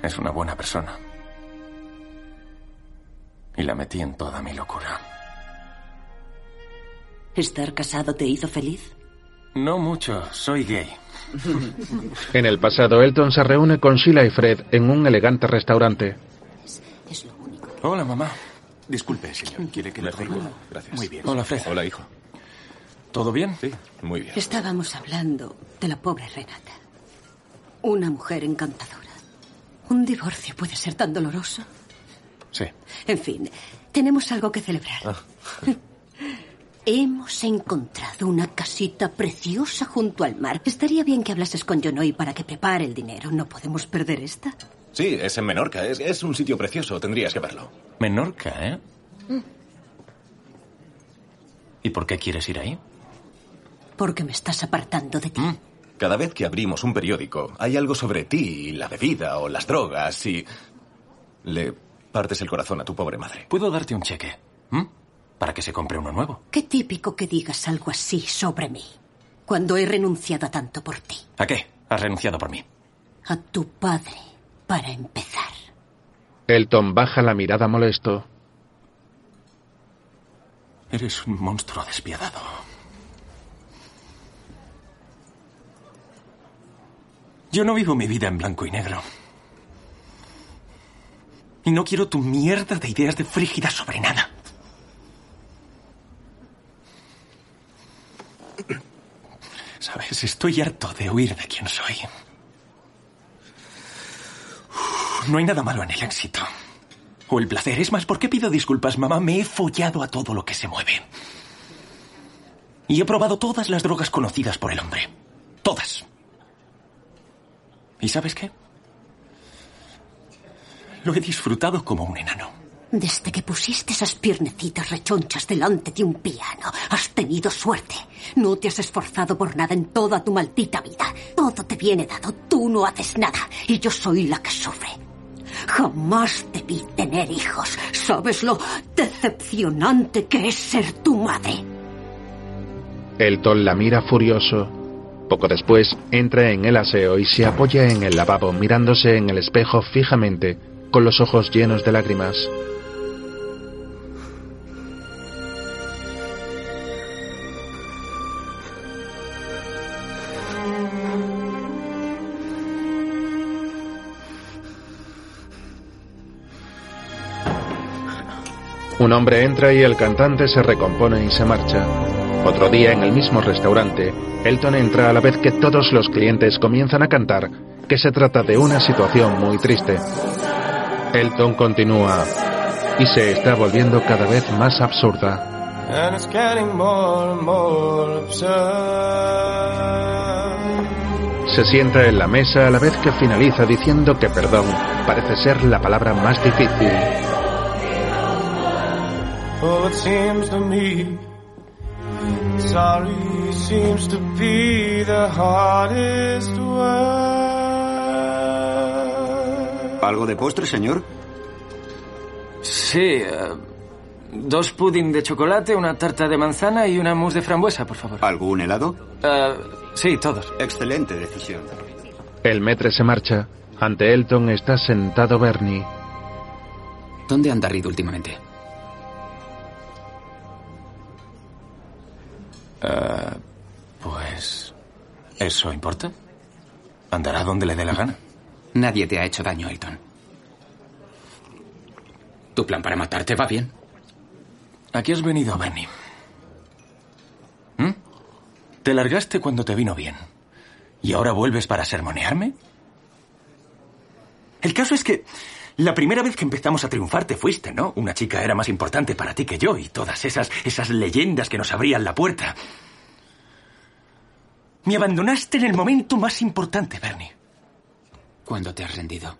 Es una buena persona. Y la metí en toda mi locura. ¿Estar casado te hizo feliz? No mucho, soy gay. en el pasado, Elton se reúne con Sheila y Fred en un elegante restaurante. Hola, mamá. Disculpe, señor. ¿Quiere que le traiga? Gracias. Muy bien. Hola, Fred. Hola, hijo. ¿Todo bien? Sí, muy bien. Estábamos hablando de la pobre Renata. Una mujer encantadora. ¿Un divorcio puede ser tan doloroso? Sí. En fin, tenemos algo que celebrar. Ah. Hemos encontrado una casita preciosa junto al mar. Estaría bien que hablases con Jonoy para que prepare el dinero. No podemos perder esta. Sí, es en Menorca. Es, es un sitio precioso. Tendrías que verlo. Menorca, ¿eh? ¿Y por qué quieres ir ahí? Porque me estás apartando de ti. Cada vez que abrimos un periódico, hay algo sobre ti, la bebida o las drogas y... Le partes el corazón a tu pobre madre. Puedo darte un cheque. ¿m? Para que se compre uno nuevo. Qué típico que digas algo así sobre mí. Cuando he renunciado a tanto por ti. ¿A qué? Has renunciado por mí. A tu padre, para empezar. Elton baja la mirada molesto. Eres un monstruo despiadado. Yo no vivo mi vida en blanco y negro. Y no quiero tu mierda de ideas de frígida sobre nada. Sabes, estoy harto de huir de quién soy. No hay nada malo en el éxito. O el placer. Es más, ¿por qué pido disculpas, mamá? Me he follado a todo lo que se mueve. Y he probado todas las drogas conocidas por el hombre. Todas. ¿Y sabes qué? Lo he disfrutado como un enano. Desde que pusiste esas piernecitas rechonchas delante de un piano, has tenido suerte. No te has esforzado por nada en toda tu maldita vida. Todo te viene dado, tú no haces nada y yo soy la que sufre. Jamás debí tener hijos. ¿Sabes lo decepcionante que es ser tu madre? Elton la mira furioso. Poco después entra en el aseo y se apoya en el lavabo mirándose en el espejo fijamente, con los ojos llenos de lágrimas. Un hombre entra y el cantante se recompone y se marcha. Otro día en el mismo restaurante, Elton entra a la vez que todos los clientes comienzan a cantar que se trata de una situación muy triste. Elton continúa y se está volviendo cada vez más absurda. And it's getting more and more absurd. Se sienta en la mesa a la vez que finaliza diciendo que perdón parece ser la palabra más difícil. Oh, it seems to me sorry seems to be the hardest word. ¿Algo de postre, señor? Sí, eh, dos pudding de chocolate, una tarta de manzana y una mousse de frambuesa, por favor. ¿Algún helado? Eh, sí, todos. Excelente decisión. El metre se marcha. Ante Elton está sentado Bernie. ¿Dónde anda Reed últimamente? Eh, pues... ¿Eso importa? Andará donde le dé la gana. Nadie te ha hecho daño, Elton. ¿Tu plan para matarte va bien? ¿A qué has venido, Bernie? ¿Mm? Te largaste cuando te vino bien. ¿Y ahora vuelves para sermonearme? El caso es que la primera vez que empezamos a triunfar te fuiste, ¿no? Una chica era más importante para ti que yo y todas esas, esas leyendas que nos abrían la puerta. Me abandonaste en el momento más importante, Bernie. ¿Cuándo te has rendido?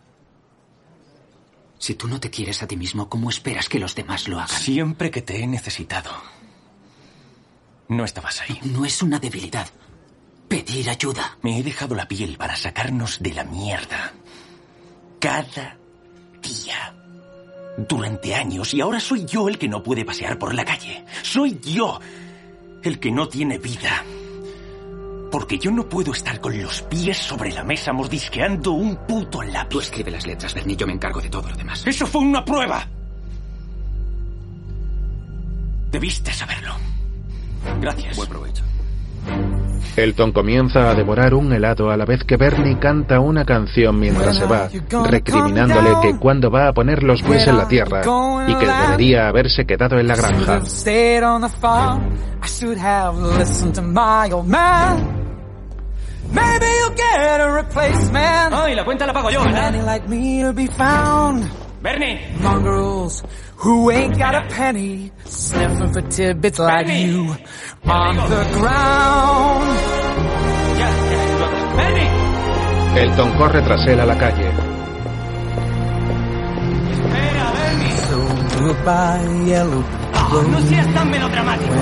Si tú no te quieres a ti mismo, ¿cómo esperas que los demás lo hagan? Siempre que te he necesitado. No estabas ahí. No es una debilidad. Pedir ayuda. Me he dejado la piel para sacarnos de la mierda. Cada día. Durante años. Y ahora soy yo el que no puede pasear por la calle. Soy yo el que no tiene vida. Porque yo no puedo estar con los pies sobre la mesa mordisqueando un puto lápiz. Tú escribe las letras, Bernie. Yo me encargo de todo lo demás. ¡Eso fue una prueba! Debiste saberlo. Gracias. Buen provecho. Elton comienza a devorar un helado a la vez que Bernie canta una canción mientras se va, recriminándole que cuando va a poner los pies en la tierra y que debería haberse quedado en la granja. Maybe you'll get a replacement. Oh, y la cuenta la pago yo, ¿verdad? Like me to be found. Bernie. Mongrels who ain't got a penny, sniffing for tidbits like you on the ground. Ya, ya. Bernie. Elton corre tras él a la calle. Oh, no seas tan melodramático.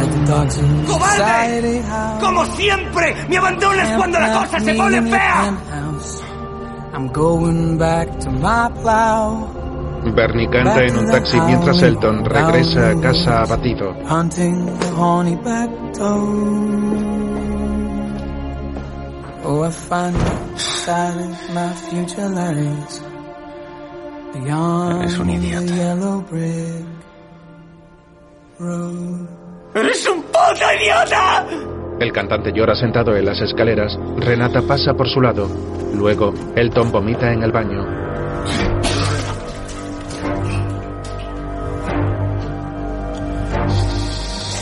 ¡Cobarde! Como siempre, me abandonas cuando la cosa se pone fea. I'm going back to my plow, Bernie canta en un taxi mientras Elton regresa a casa abatido. hunting the horny back Oh, I find my future Eres un idiota. the yellow brick road. ¡Eres un puto idiota! El cantante llora sentado en las escaleras. Renata pasa por su lado. Luego, Elton vomita en el baño.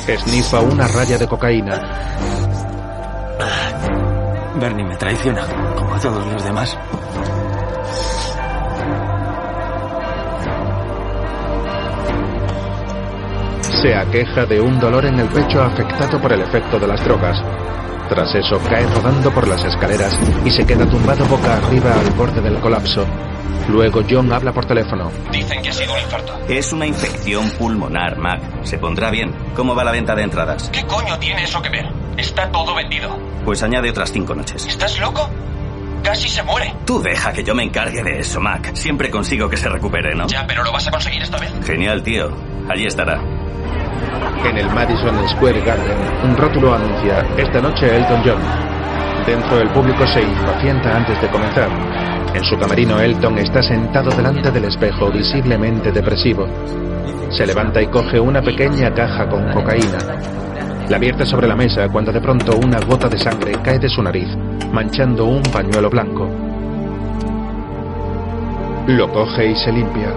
Esnifa una raya de cocaína. Bernie me traiciona, como a todos los demás. Se aqueja de un dolor en el pecho afectado por el efecto de las drogas. Tras eso cae rodando por las escaleras y se queda tumbado boca arriba al borde del colapso. Luego John habla por teléfono. Dicen que ha sido un infarto. Es una infección pulmonar, Mac. Se pondrá bien. ¿Cómo va la venta de entradas? ¿Qué coño tiene eso que ver? Está todo vendido. Pues añade otras cinco noches. ¿Estás loco? Casi se muere. Tú deja que yo me encargue de eso, Mac. Siempre consigo que se recupere, ¿no? Ya, pero lo vas a conseguir esta vez. Genial, tío. Allí estará. En el Madison Square Garden, un rótulo anuncia esta noche Elton John. Dentro el público se impacienta antes de comenzar. En su camerino Elton está sentado delante del espejo, visiblemente depresivo. Se levanta y coge una pequeña caja con cocaína. La vierte sobre la mesa cuando de pronto una gota de sangre cae de su nariz, manchando un pañuelo blanco. Lo coge y se limpia.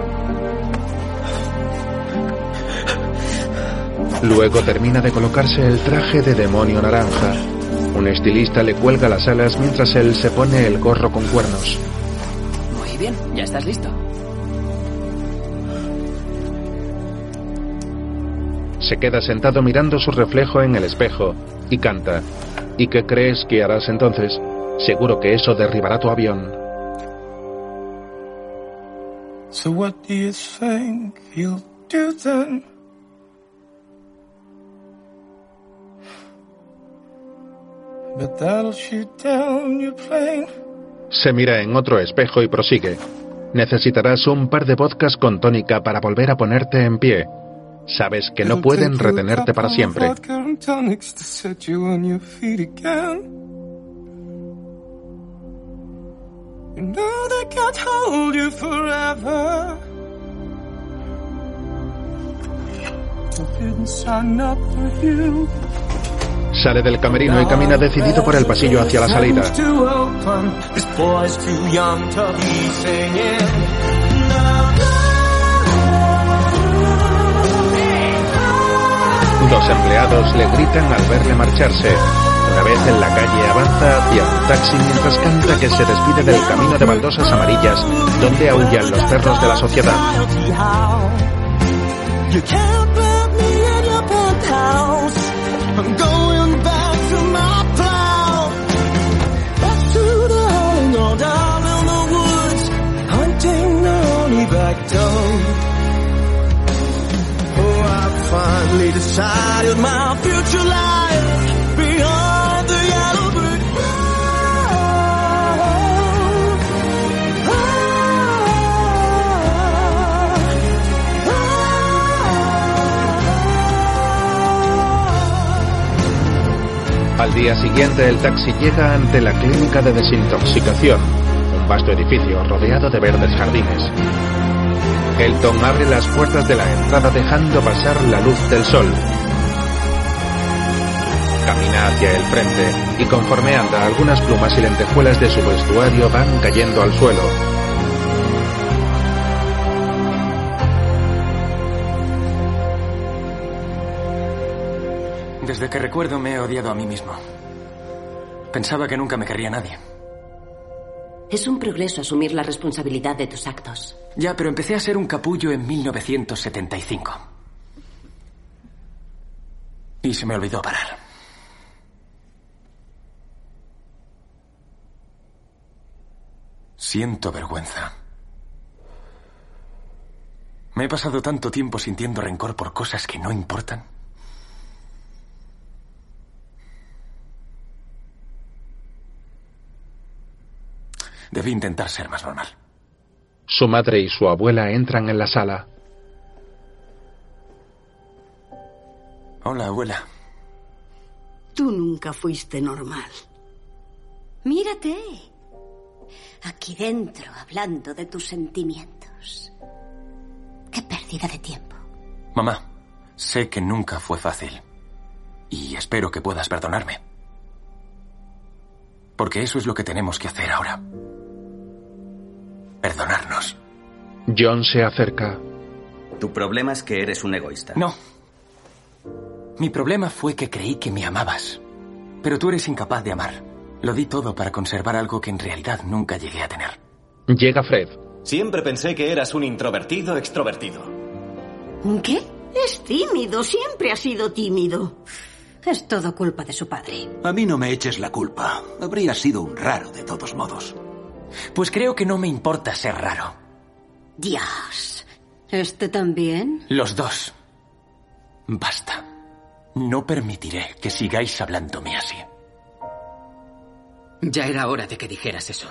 Luego termina de colocarse el traje de demonio naranja. Un estilista le cuelga las alas mientras él se pone el gorro con cuernos. Muy bien, ya estás listo. Se queda sentado mirando su reflejo en el espejo y canta. ¿Y qué crees que harás entonces? Seguro que eso derribará tu avión. So what do you think you'll do then? But that'll shoot down your plane. Se mira en otro espejo y prosigue. Necesitarás un par de vodkas con tónica para volver a ponerte en pie. Sabes que no pueden retenerte para siempre. Sale del camerino y camina decidido por el pasillo hacia la salida. Dos empleados le gritan al verle marcharse. Una vez en la calle avanza hacia un taxi mientras canta que se despide del camino de baldosas amarillas donde aullan los perros de la sociedad. Al día siguiente el taxi llega ante la clínica de desintoxicación, un vasto edificio rodeado de verdes jardines. Elton abre las puertas de la entrada dejando pasar la luz del sol. Camina hacia el frente y conforme anda, algunas plumas y lentejuelas de su vestuario van cayendo al suelo. Desde que recuerdo me he odiado a mí mismo. Pensaba que nunca me querría nadie. Es un progreso asumir la responsabilidad de tus actos. Ya, pero empecé a ser un capullo en 1975. Y se me olvidó parar. Siento vergüenza. Me he pasado tanto tiempo sintiendo rencor por cosas que no importan. Debí intentar ser más normal. Su madre y su abuela entran en la sala. Hola, abuela. Tú nunca fuiste normal. Mírate. Aquí dentro, hablando de tus sentimientos. Qué pérdida de tiempo. Mamá, sé que nunca fue fácil. Y espero que puedas perdonarme. Porque eso es lo que tenemos que hacer ahora. Perdonarnos. John se acerca. Tu problema es que eres un egoísta. No. Mi problema fue que creí que me amabas. Pero tú eres incapaz de amar. Lo di todo para conservar algo que en realidad nunca llegué a tener. Llega Fred. Siempre pensé que eras un introvertido extrovertido. ¿Un qué? Es tímido, siempre ha sido tímido. Es todo culpa de su padre. A mí no me eches la culpa. Habría sido un raro de todos modos. Pues creo que no me importa ser raro. Dios. ¿Este también? Los dos. Basta. No permitiré que sigáis hablándome así. Ya era hora de que dijeras eso.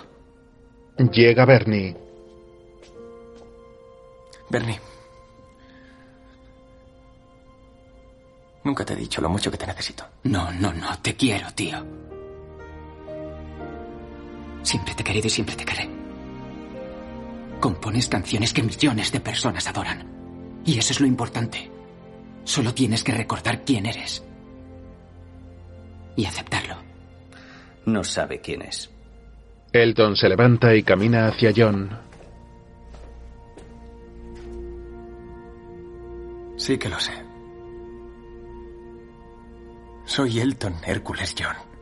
Llega Bernie. Bernie. Nunca te he dicho lo mucho que te necesito. No, no, no. Te quiero, tío. Siempre te he querido y siempre te querré. Compones canciones que millones de personas adoran. Y eso es lo importante. Solo tienes que recordar quién eres. Y aceptarlo. No sabe quién es. Elton se levanta y camina hacia John. Sí que lo sé. Soy Elton Hércules John.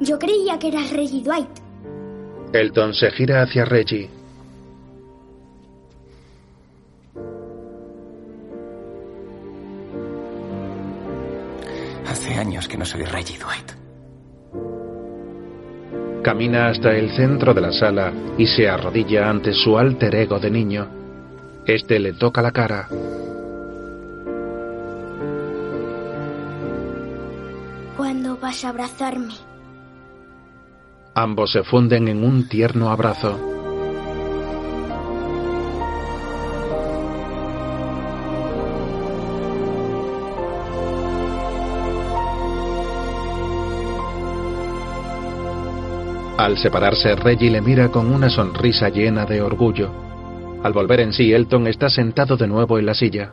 Yo creía que eras Reggie Dwight. Elton se gira hacia Reggie. Hace años que no soy Reggie Dwight. Camina hasta el centro de la sala y se arrodilla ante su alter ego de niño. Este le toca la cara. ¿Cuándo vas a abrazarme? Ambos se funden en un tierno abrazo. Al separarse, Reggie le mira con una sonrisa llena de orgullo. Al volver en sí, Elton está sentado de nuevo en la silla.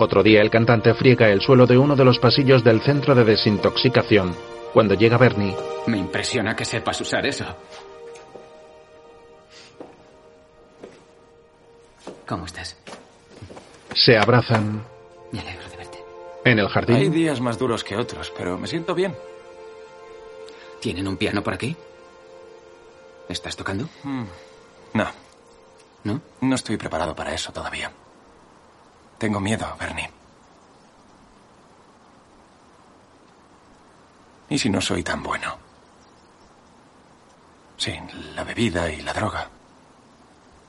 Otro día, el cantante friega el suelo de uno de los pasillos del centro de desintoxicación. Cuando llega Bernie, Me impresiona que sepas usar eso. ¿Cómo estás? se abrazan. Me alegro de verte. En el Hay jardín, días más duros que otros, pero me siento bien. ¿Tienen un piano por aquí? ¿Estás tocando? Mm, No. ¿No? No estoy preparado para eso todavía. Tengo miedo, Bernie. ¿Y si no soy tan bueno? Sin la bebida y la droga.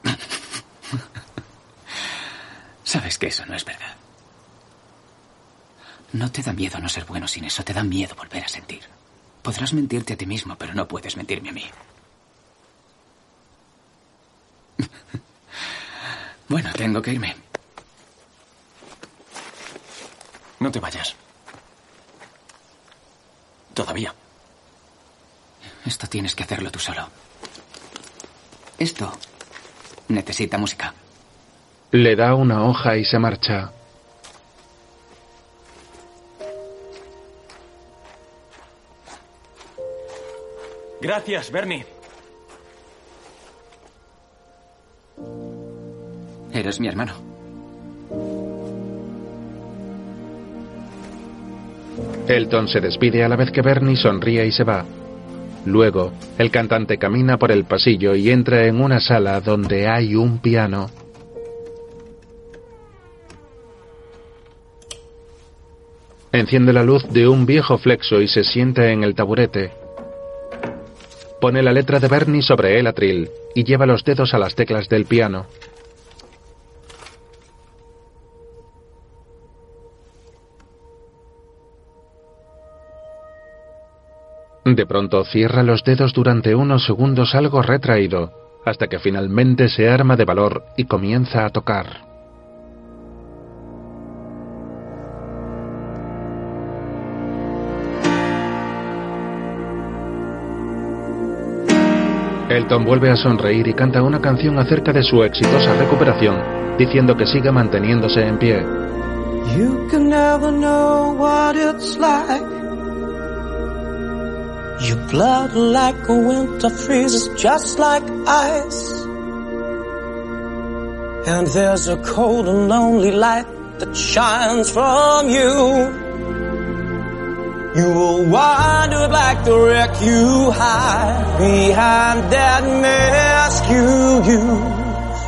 Sabes que eso no es verdad. No te da miedo no ser bueno sin eso, te da miedo volver a sentir. Podrás mentirte a ti mismo, pero no puedes mentirme a mí. bueno, tengo que irme. No te vayas. Todavía. Esto tienes que hacerlo tú solo. Esto necesita música. Le da una hoja y se marcha. Gracias, Bernie. Eres mi hermano. Elton se despide a la vez que Bernie sonríe y se va. Luego, el cantante camina por el pasillo y entra en una sala donde hay un piano. Enciende la luz de un viejo flexo y se sienta en el taburete. Pone la letra de Bernie sobre el atril y lleva los dedos a las teclas del piano. De pronto cierra los dedos durante unos segundos algo retraído, hasta que finalmente se arma de valor y comienza a tocar. Elton vuelve a sonreír y canta una canción acerca de su exitosa recuperación, diciendo que siga manteniéndose en pie. Your blood like a winter freezes just like ice. And there's a cold and lonely light that shines from you. You will wander like the wreck you hide behind that mask you use.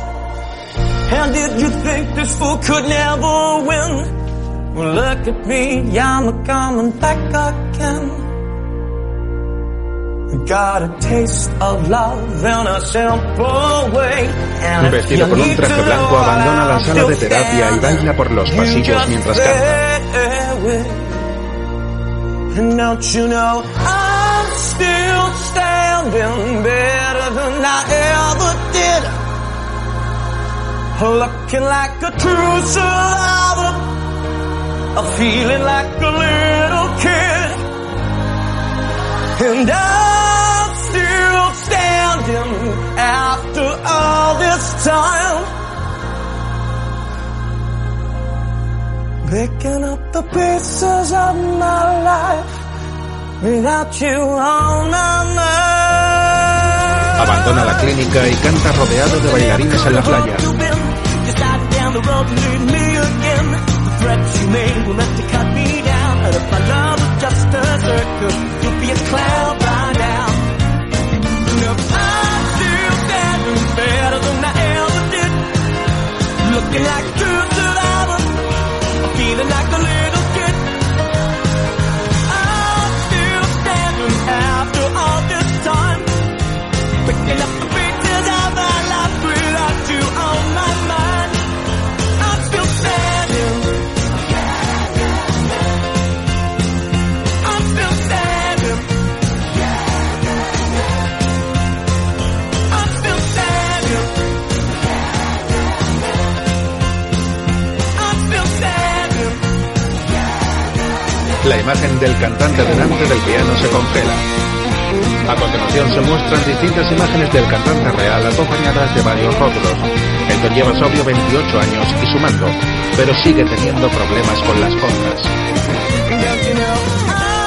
And did you think this fool could never win? Well, look at me, I'm a coming back again. Got a taste of love in a simple way. Vestido con un traje blanco, abandona la sala de terapia y baila por los pasillos mientras canta. stay with And don't you know I'm still standing better than I ever did. Looking like a true survivor. Feeling like a little kid. And I'm still standing after all this time. Picking up the pieces of my life without you on my mind. Abandona la clínica y canta rodeado de bailarines en la playa. You started down the road and leave me again. The threats you made will let you cut me down. And if my love was just a circus, you'd be a clown by now. Now I'm still standing better than I ever did. Looking like a true survivor. I'm feeling like a little kid. I'm still standing after all this time. Picking up La imagen del cantante delante del piano se congela. A continuación se muestran distintas imágenes del cantante real acompañadas de varios rótulos. Elton lleva sobrio 28 años y sumando, pero sigue teniendo problemas con las cosas.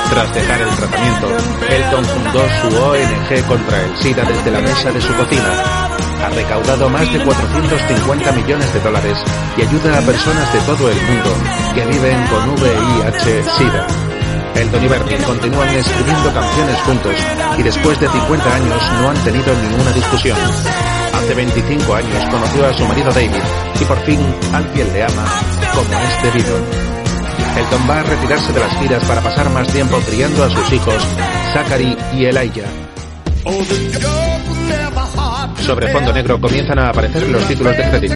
Tras dejar el tratamiento, Elton fundó su ONG contra el SIDA desde la mesa de su cocina. Ha recaudado más de 450 millones de dólares y ayuda a personas de todo el mundo que viven con VIH-SIDA. Elton y Bernie continúan escribiendo canciones juntos y después de 50 años no han tenido ninguna discusión. Hace 25 años conoció a su marido David y por fin alguien le ama como es debido. Elton va a retirarse de las giras para pasar más tiempo criando a sus hijos, Zachary y Elijah. Sobre fondo negro comienzan a aparecer los títulos de crédito.